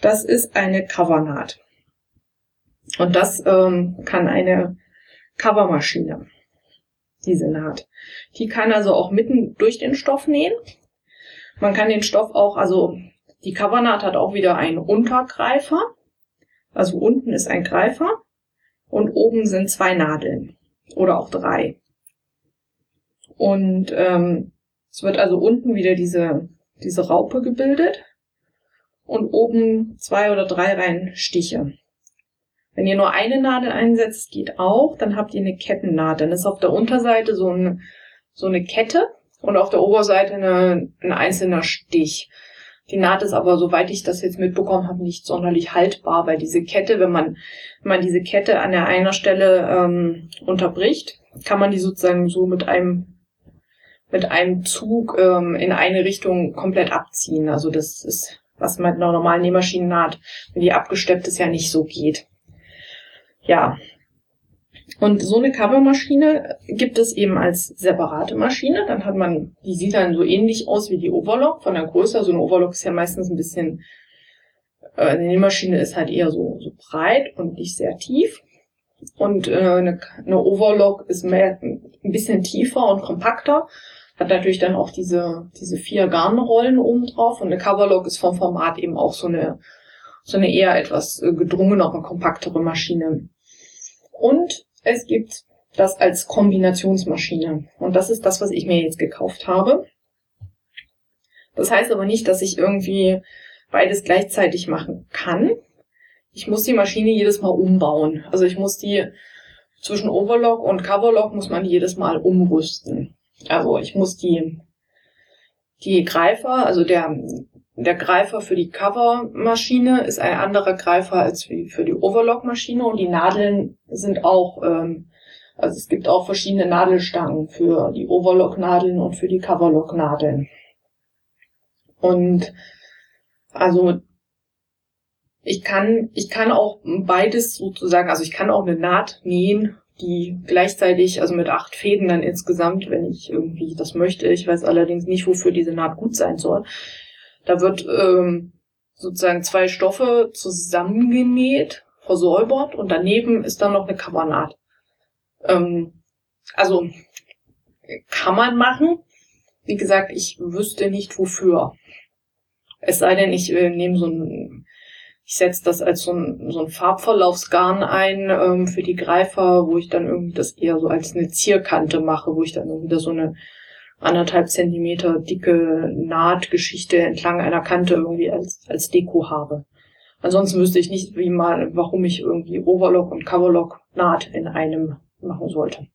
Das ist eine Covernaht. Und das ähm, kann eine Covermaschine diese Naht. Die kann also auch mitten durch den Stoff nähen. Man kann den Stoff auch, also die Covernaht hat auch wieder einen Untergreifer. Also unten ist ein Greifer und oben sind zwei Nadeln oder auch drei. Und ähm, es wird also unten wieder diese, diese Raupe gebildet und oben zwei oder drei Reihen Stiche. Wenn ihr nur eine Nadel einsetzt, geht auch, dann habt ihr eine Kettennaht. Dann ist auf der Unterseite so, ein, so eine Kette und auf der Oberseite eine, ein einzelner Stich. Die Naht ist aber, soweit ich das jetzt mitbekommen habe, nicht sonderlich haltbar, weil diese Kette, wenn man, wenn man diese Kette an der einer Stelle ähm, unterbricht, kann man die sozusagen so mit einem mit einem Zug ähm, in eine Richtung komplett abziehen. Also das ist, was mit einer normalen Nähmaschinennaht, wenn die abgesteppt ist, ja nicht so geht. Ja. Und so eine Covermaschine gibt es eben als separate Maschine. Dann hat man, die sieht dann so ähnlich aus wie die Overlock von der Größe. So eine Overlock ist ja meistens ein bisschen, äh, eine Nähmaschine ist halt eher so, so breit und nicht sehr tief. Und äh, eine, eine Overlock ist mehr, ein bisschen tiefer und kompakter. Hat natürlich dann auch diese, diese vier Garnrollen oben drauf. Und eine Coverlock ist vom Format eben auch so eine, so eine eher etwas äh, gedrungenere, kompaktere Maschine. Und es gibt das als Kombinationsmaschine. Und das ist das, was ich mir jetzt gekauft habe. Das heißt aber nicht, dass ich irgendwie beides gleichzeitig machen kann. Ich muss die Maschine jedes Mal umbauen. Also ich muss die zwischen Overlock und Coverlock muss man jedes Mal umrüsten. Also ich muss die, die Greifer, also der, der Greifer für die Covermaschine ist ein anderer Greifer als für die Overlock-Maschine und die Nadeln sind auch, ähm, also es gibt auch verschiedene Nadelstangen für die Overlock-Nadeln und für die Coverlock-Nadeln. Und also ich kann, ich kann auch beides sozusagen, also ich kann auch eine Naht nähen, die gleichzeitig, also mit acht Fäden dann insgesamt, wenn ich irgendwie das möchte. Ich weiß allerdings nicht, wofür diese Naht gut sein soll. Da wird ähm, sozusagen zwei Stoffe zusammengenäht, versäubert und daneben ist dann noch eine Covernaht. Ähm, also kann man machen. Wie gesagt, ich wüsste nicht wofür. Es sei denn, ich äh, nehme so ein, ich setze das als so ein, so ein Farbverlaufsgarn ein ähm, für die Greifer, wo ich dann irgendwie das eher so als eine Zierkante mache, wo ich dann wieder so eine anderthalb Zentimeter dicke Nahtgeschichte entlang einer Kante irgendwie als, als Deko habe. Ansonsten wüsste ich nicht, wie mal, warum ich irgendwie Overlock und Coverlock Naht in einem machen sollte.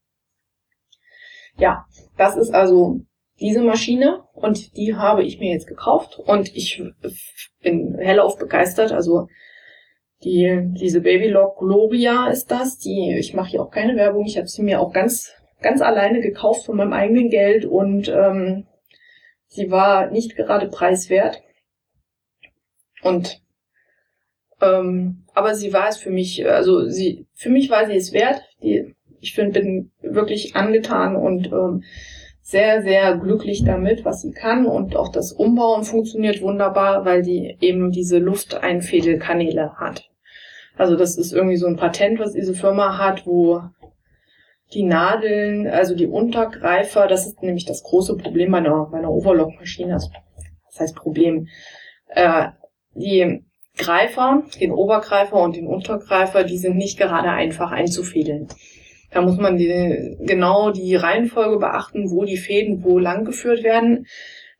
Ja, das ist also diese Maschine und die habe ich mir jetzt gekauft und ich bin hellauf begeistert. Also die, diese Babylock Gloria ist das. Die, ich mache hier auch keine Werbung. Ich habe sie mir auch ganz ganz alleine gekauft von meinem eigenen Geld und ähm, sie war nicht gerade preiswert. Und ähm, aber sie war es für mich, also sie für mich war sie es wert. Die, ich find, bin wirklich angetan und ähm, sehr, sehr glücklich damit, was sie kann. Und auch das Umbauen funktioniert wunderbar, weil die eben diese Lufteinfädelkanäle hat. Also das ist irgendwie so ein Patent, was diese Firma hat, wo die Nadeln, also die Untergreifer, das ist nämlich das große Problem meiner, meiner Overlock-Maschine. Also, das heißt Problem. Äh, die Greifer, den Obergreifer und den Untergreifer, die sind nicht gerade einfach einzufädeln. Da muss man die, genau die Reihenfolge beachten, wo die Fäden wo langgeführt werden.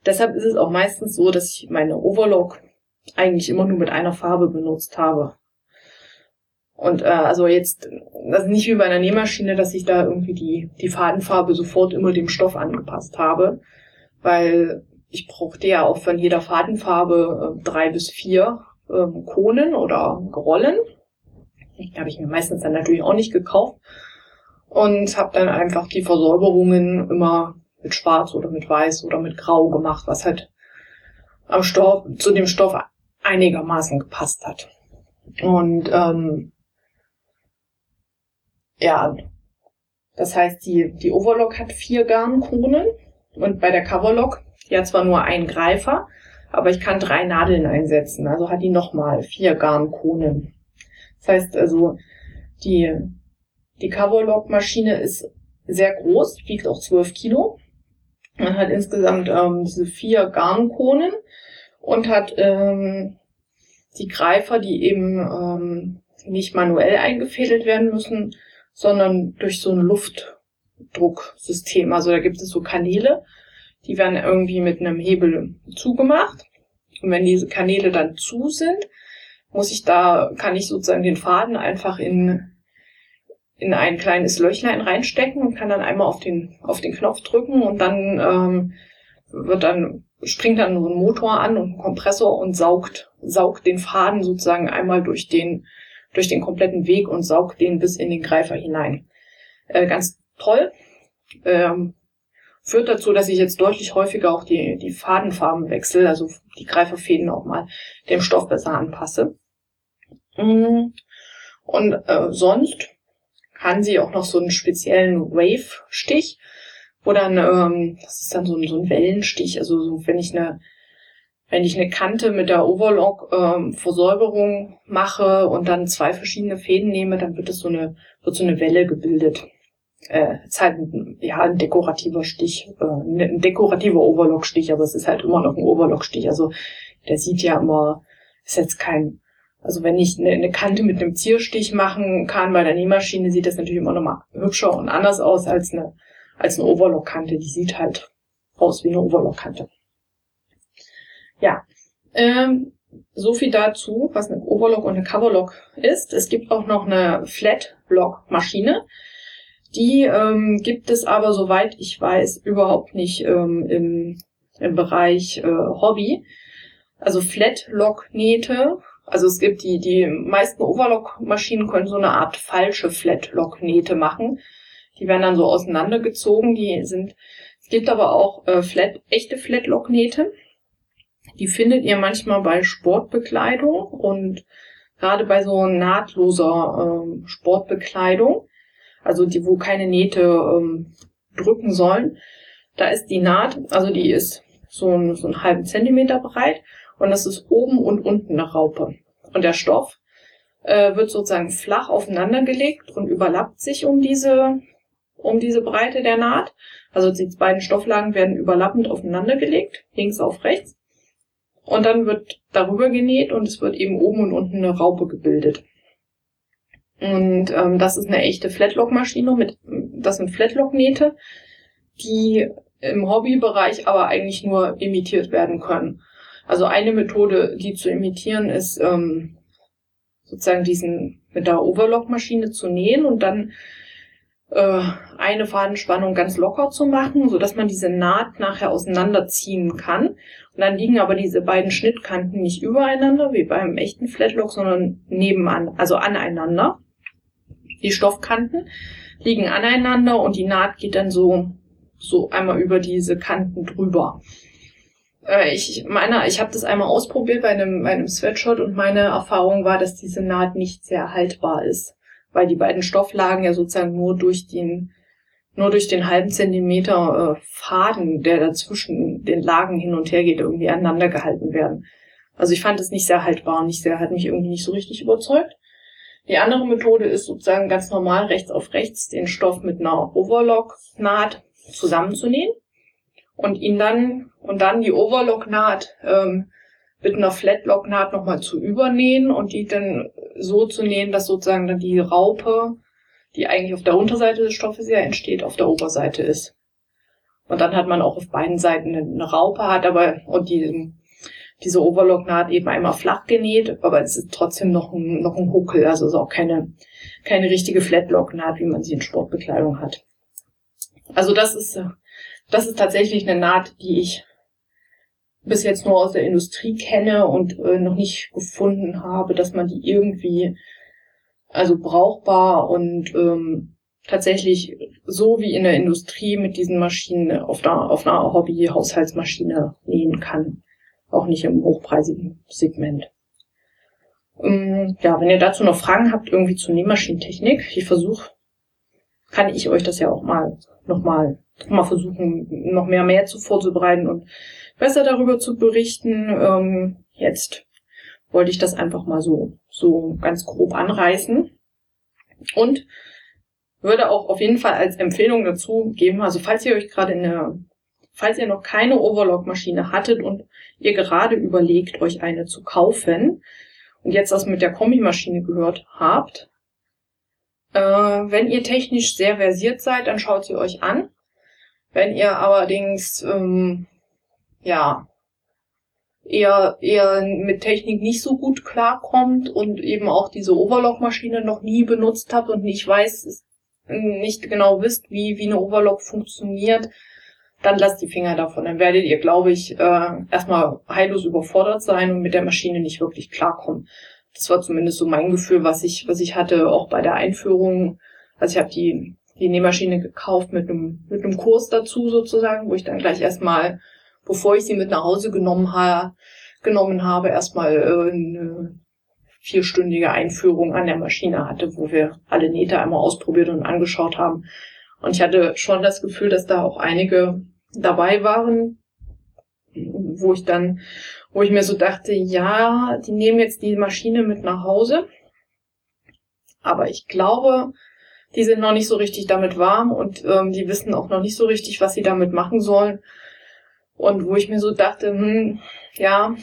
Deshalb ist es auch meistens so, dass ich meine Overlock eigentlich immer nur mit einer Farbe benutzt habe. Und äh, also jetzt, das ist nicht wie bei einer Nähmaschine, dass ich da irgendwie die, die Fadenfarbe sofort immer dem Stoff angepasst habe, weil ich brauchte ja auch von jeder Fadenfarbe äh, drei bis vier äh, Konen oder Rollen. Die habe ich mir meistens dann natürlich auch nicht gekauft und habe dann einfach die Versäuberungen immer mit Schwarz oder mit Weiß oder mit Grau gemacht, was halt am Stoff zu dem Stoff einigermaßen gepasst hat. Und ähm, ja, das heißt, die, die Overlock hat vier Garnkronen und bei der Coverlock, die hat zwar nur einen Greifer, aber ich kann drei Nadeln einsetzen, also hat die nochmal vier Garnkronen. Das heißt also, die, die Coverlock-Maschine ist sehr groß, wiegt auch zwölf Kilo. Man hat insgesamt ähm, diese vier Garnkronen und hat ähm, die Greifer, die eben ähm, nicht manuell eingefädelt werden müssen, sondern durch so ein Luftdrucksystem. Also da gibt es so Kanäle, die werden irgendwie mit einem Hebel zugemacht. Und wenn diese Kanäle dann zu sind, muss ich da, kann ich sozusagen den Faden einfach in, in ein kleines Löchlein reinstecken und kann dann einmal auf den, auf den Knopf drücken und dann ähm, wird dann, springt dann so ein Motor an und ein Kompressor und saugt, saugt den Faden sozusagen einmal durch den, durch den kompletten Weg und saugt den bis in den Greifer hinein. Äh, ganz toll. Ähm, führt dazu, dass ich jetzt deutlich häufiger auch die, die Fadenfarben wechsle, also die Greiferfäden auch mal dem Stoff besser anpasse. Mm. Und äh, sonst kann sie auch noch so einen speziellen Wave-Stich, wo dann, ähm, das ist dann so ein, so ein Wellenstich, also so, wenn ich eine wenn ich eine Kante mit der Overlock ähm, Versäuberung mache und dann zwei verschiedene Fäden nehme, dann wird es so eine, wird so eine Welle gebildet. Äh, ist halt ein, ja, ein dekorativer Stich, äh, ein dekorativer Overlock-Stich, aber es ist halt immer noch ein Overlock-Stich. Also der sieht ja immer, ist jetzt kein, also wenn ich eine, Kante mit einem Zierstich machen kann bei der Nähmaschine, sieht das natürlich immer noch mal hübscher und anders aus als eine, als eine Overlock-Kante. Die sieht halt aus wie eine Overlock-Kante. Ja, ähm, so viel dazu, was eine Overlock und eine Coverlock ist. Es gibt auch noch eine Flatlock-Maschine. Die ähm, gibt es aber, soweit ich weiß, überhaupt nicht ähm, im, im Bereich äh, Hobby. also Flatlock-Nähte. Also es gibt die, die meisten Overlock-Maschinen können so eine Art falsche Flatlock-Nähte machen. Die werden dann so auseinandergezogen. Die sind, es gibt aber auch äh, Flat, echte Flatlock-Nähte. Die findet ihr manchmal bei Sportbekleidung und gerade bei so nahtloser ähm, Sportbekleidung, also die, wo keine Nähte ähm, drücken sollen, da ist die Naht, also die ist so, ein, so einen halben Zentimeter breit und das ist oben und unten eine Raupe. Und der Stoff äh, wird sozusagen flach aufeinander gelegt und überlappt sich um diese, um diese Breite der Naht. Also die beiden Stofflagen werden überlappend aufeinander gelegt, links auf rechts. Und dann wird darüber genäht und es wird eben oben und unten eine Raupe gebildet. Und ähm, das ist eine echte Flatlock-Maschine das sind Flatlock-Nähte, die im Hobbybereich aber eigentlich nur imitiert werden können. Also eine Methode, die zu imitieren, ist ähm, sozusagen diesen mit der Overlock-Maschine zu nähen und dann äh, eine Fadenspannung ganz locker zu machen, so dass man diese Naht nachher auseinanderziehen kann. Und dann liegen aber diese beiden Schnittkanten nicht übereinander, wie beim echten Flatlock, sondern nebenan, also aneinander. Die Stoffkanten liegen aneinander und die Naht geht dann so, so einmal über diese Kanten drüber. Äh, ich meine, ich habe das einmal ausprobiert bei einem, bei einem Sweatshirt und meine Erfahrung war, dass diese Naht nicht sehr haltbar ist weil die beiden Stofflagen ja sozusagen nur durch den nur durch den halben Zentimeter äh, Faden, der dazwischen den Lagen hin und her geht, irgendwie aneinander gehalten werden. Also ich fand es nicht sehr haltbar, nicht sehr, hat mich irgendwie nicht so richtig überzeugt. Die andere Methode ist sozusagen ganz normal rechts auf rechts den Stoff mit einer Overlock-Naht zusammenzunähen und ihn dann und dann die Overlock-Naht ähm, mit einer Flatlock-Naht nochmal zu übernähen und die dann so zu nähen, dass sozusagen dann die Raupe, die eigentlich auf der Unterseite des Stoffes ja entsteht, auf der Oberseite ist. Und dann hat man auch auf beiden Seiten eine Raupe, hat aber und die, diese Overlock-Naht eben einmal flach genäht, aber es ist trotzdem noch ein, noch ein Huckel, also ist auch keine, keine richtige Flatlock-Naht, wie man sie in Sportbekleidung hat. Also das ist, das ist tatsächlich eine Naht, die ich bis jetzt nur aus der Industrie kenne und äh, noch nicht gefunden habe, dass man die irgendwie also brauchbar und ähm, tatsächlich so wie in der Industrie mit diesen Maschinen auf einer, auf einer Hobby-Haushaltsmaschine nähen kann. Auch nicht im hochpreisigen Segment. Ähm, ja, wenn ihr dazu noch Fragen habt, irgendwie zur Nähmaschinentechnik, ich versuche, kann ich euch das ja auch mal nochmal mal versuchen, noch mehr mehr zu vorzubereiten und besser darüber zu berichten. Ähm, jetzt wollte ich das einfach mal so, so ganz grob anreißen. Und würde auch auf jeden Fall als Empfehlung dazu geben, also falls ihr euch gerade in der, falls ihr noch keine Overlock-Maschine hattet und ihr gerade überlegt, euch eine zu kaufen und jetzt das mit der Kombimaschine gehört habt, äh, wenn ihr technisch sehr versiert seid, dann schaut sie euch an. Wenn ihr allerdings ähm, ja, eher, eher mit Technik nicht so gut klarkommt und eben auch diese Overlock-Maschine noch nie benutzt habt und nicht weiß, nicht genau wisst, wie, wie eine Overlock funktioniert, dann lasst die Finger davon. Dann werdet ihr, glaube ich, äh, erstmal heillos überfordert sein und mit der Maschine nicht wirklich klarkommen. Das war zumindest so mein Gefühl, was ich, was ich hatte, auch bei der Einführung. Also ich habe die, die Nähmaschine gekauft mit einem, mit einem Kurs dazu sozusagen, wo ich dann gleich erstmal bevor ich sie mit nach Hause genommen, ha genommen habe, erstmal äh, eine vierstündige Einführung an der Maschine hatte, wo wir alle Nähte einmal ausprobiert und angeschaut haben. Und ich hatte schon das Gefühl, dass da auch einige dabei waren, wo ich dann, wo ich mir so dachte, ja, die nehmen jetzt die Maschine mit nach Hause. Aber ich glaube, die sind noch nicht so richtig damit warm und ähm, die wissen auch noch nicht so richtig, was sie damit machen sollen. Und wo ich mir so dachte, hm, ja,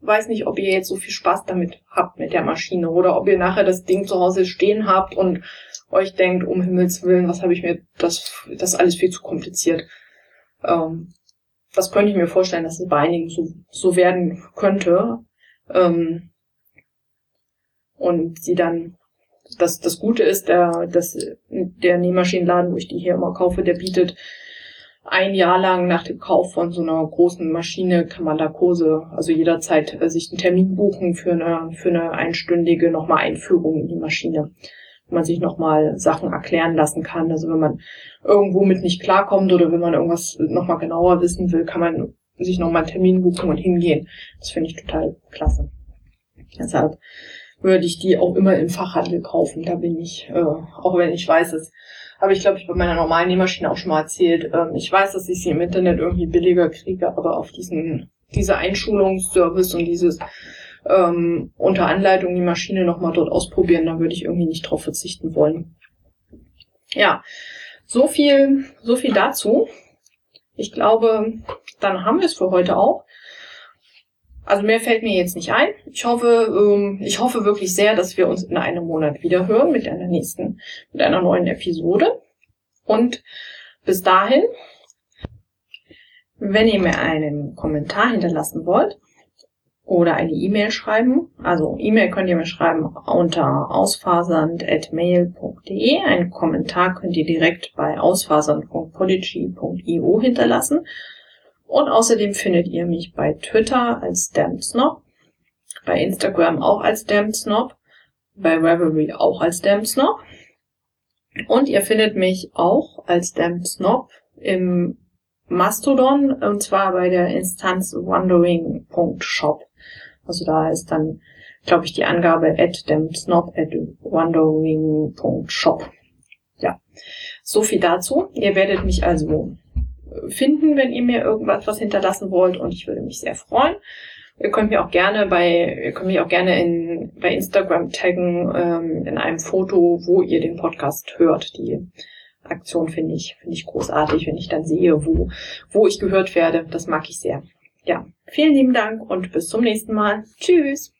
weiß nicht, ob ihr jetzt so viel Spaß damit habt mit der Maschine oder ob ihr nachher das Ding zu Hause stehen habt und euch denkt, um Himmels Willen, was habe ich mir, das, das alles viel zu kompliziert. Ähm, das könnte ich mir vorstellen, dass es bei einigen so, so werden könnte. Ähm, und sie dann, das, das Gute ist, der, dass der Nähmaschinenladen, wo ich die hier immer kaufe, der bietet ein Jahr lang nach dem Kauf von so einer großen Maschine kann man da Kurse, also jederzeit äh, sich einen Termin buchen für eine, für eine einstündige nochmal Einführung in die Maschine. Wo man sich nochmal Sachen erklären lassen kann. Also wenn man irgendwo mit nicht klarkommt oder wenn man irgendwas nochmal genauer wissen will, kann man sich nochmal einen Termin buchen und hingehen. Das finde ich total klasse. Deshalb würde ich die auch immer im Fachhandel kaufen. Da bin ich, äh, auch wenn ich weiß, es habe ich, glaube ich, bei meiner normalen Nähmaschine auch schon mal erzählt. Ähm, ich weiß, dass ich sie im Internet irgendwie billiger kriege, aber auf diesen, diese Einschulungsservice und dieses ähm, unter Anleitung die Maschine nochmal dort ausprobieren, da würde ich irgendwie nicht drauf verzichten wollen. Ja, so viel, so viel dazu. Ich glaube, dann haben wir es für heute auch. Also mehr fällt mir jetzt nicht ein. Ich hoffe, ähm, ich hoffe wirklich sehr, dass wir uns in einem Monat wieder hören mit einer nächsten, mit einer neuen Episode. Und bis dahin, wenn ihr mir einen Kommentar hinterlassen wollt oder eine E-Mail schreiben, also E-Mail könnt ihr mir schreiben unter ausfasernd.mail.de. Einen Kommentar könnt ihr direkt bei ausfasernd.podigy.io hinterlassen. Und außerdem findet ihr mich bei Twitter als Dampsnob, bei Instagram auch als Dampsnob, bei Reverie auch als Dampsnob. Und ihr findet mich auch als Dampsnob im Mastodon, und zwar bei der Instanz wondering.shop. Also da ist dann, glaube ich, die Angabe at dampsnob at wondering.shop. Ja, so viel dazu. Ihr werdet mich also finden, wenn ihr mir irgendwas was hinterlassen wollt und ich würde mich sehr freuen. Ihr könnt mir auch gerne bei, ihr könnt mich auch gerne in, bei Instagram taggen, ähm, in einem Foto, wo ihr den Podcast hört. Die Aktion finde ich, finde ich großartig, wenn ich dann sehe, wo, wo ich gehört werde. Das mag ich sehr. Ja, vielen lieben Dank und bis zum nächsten Mal. Tschüss!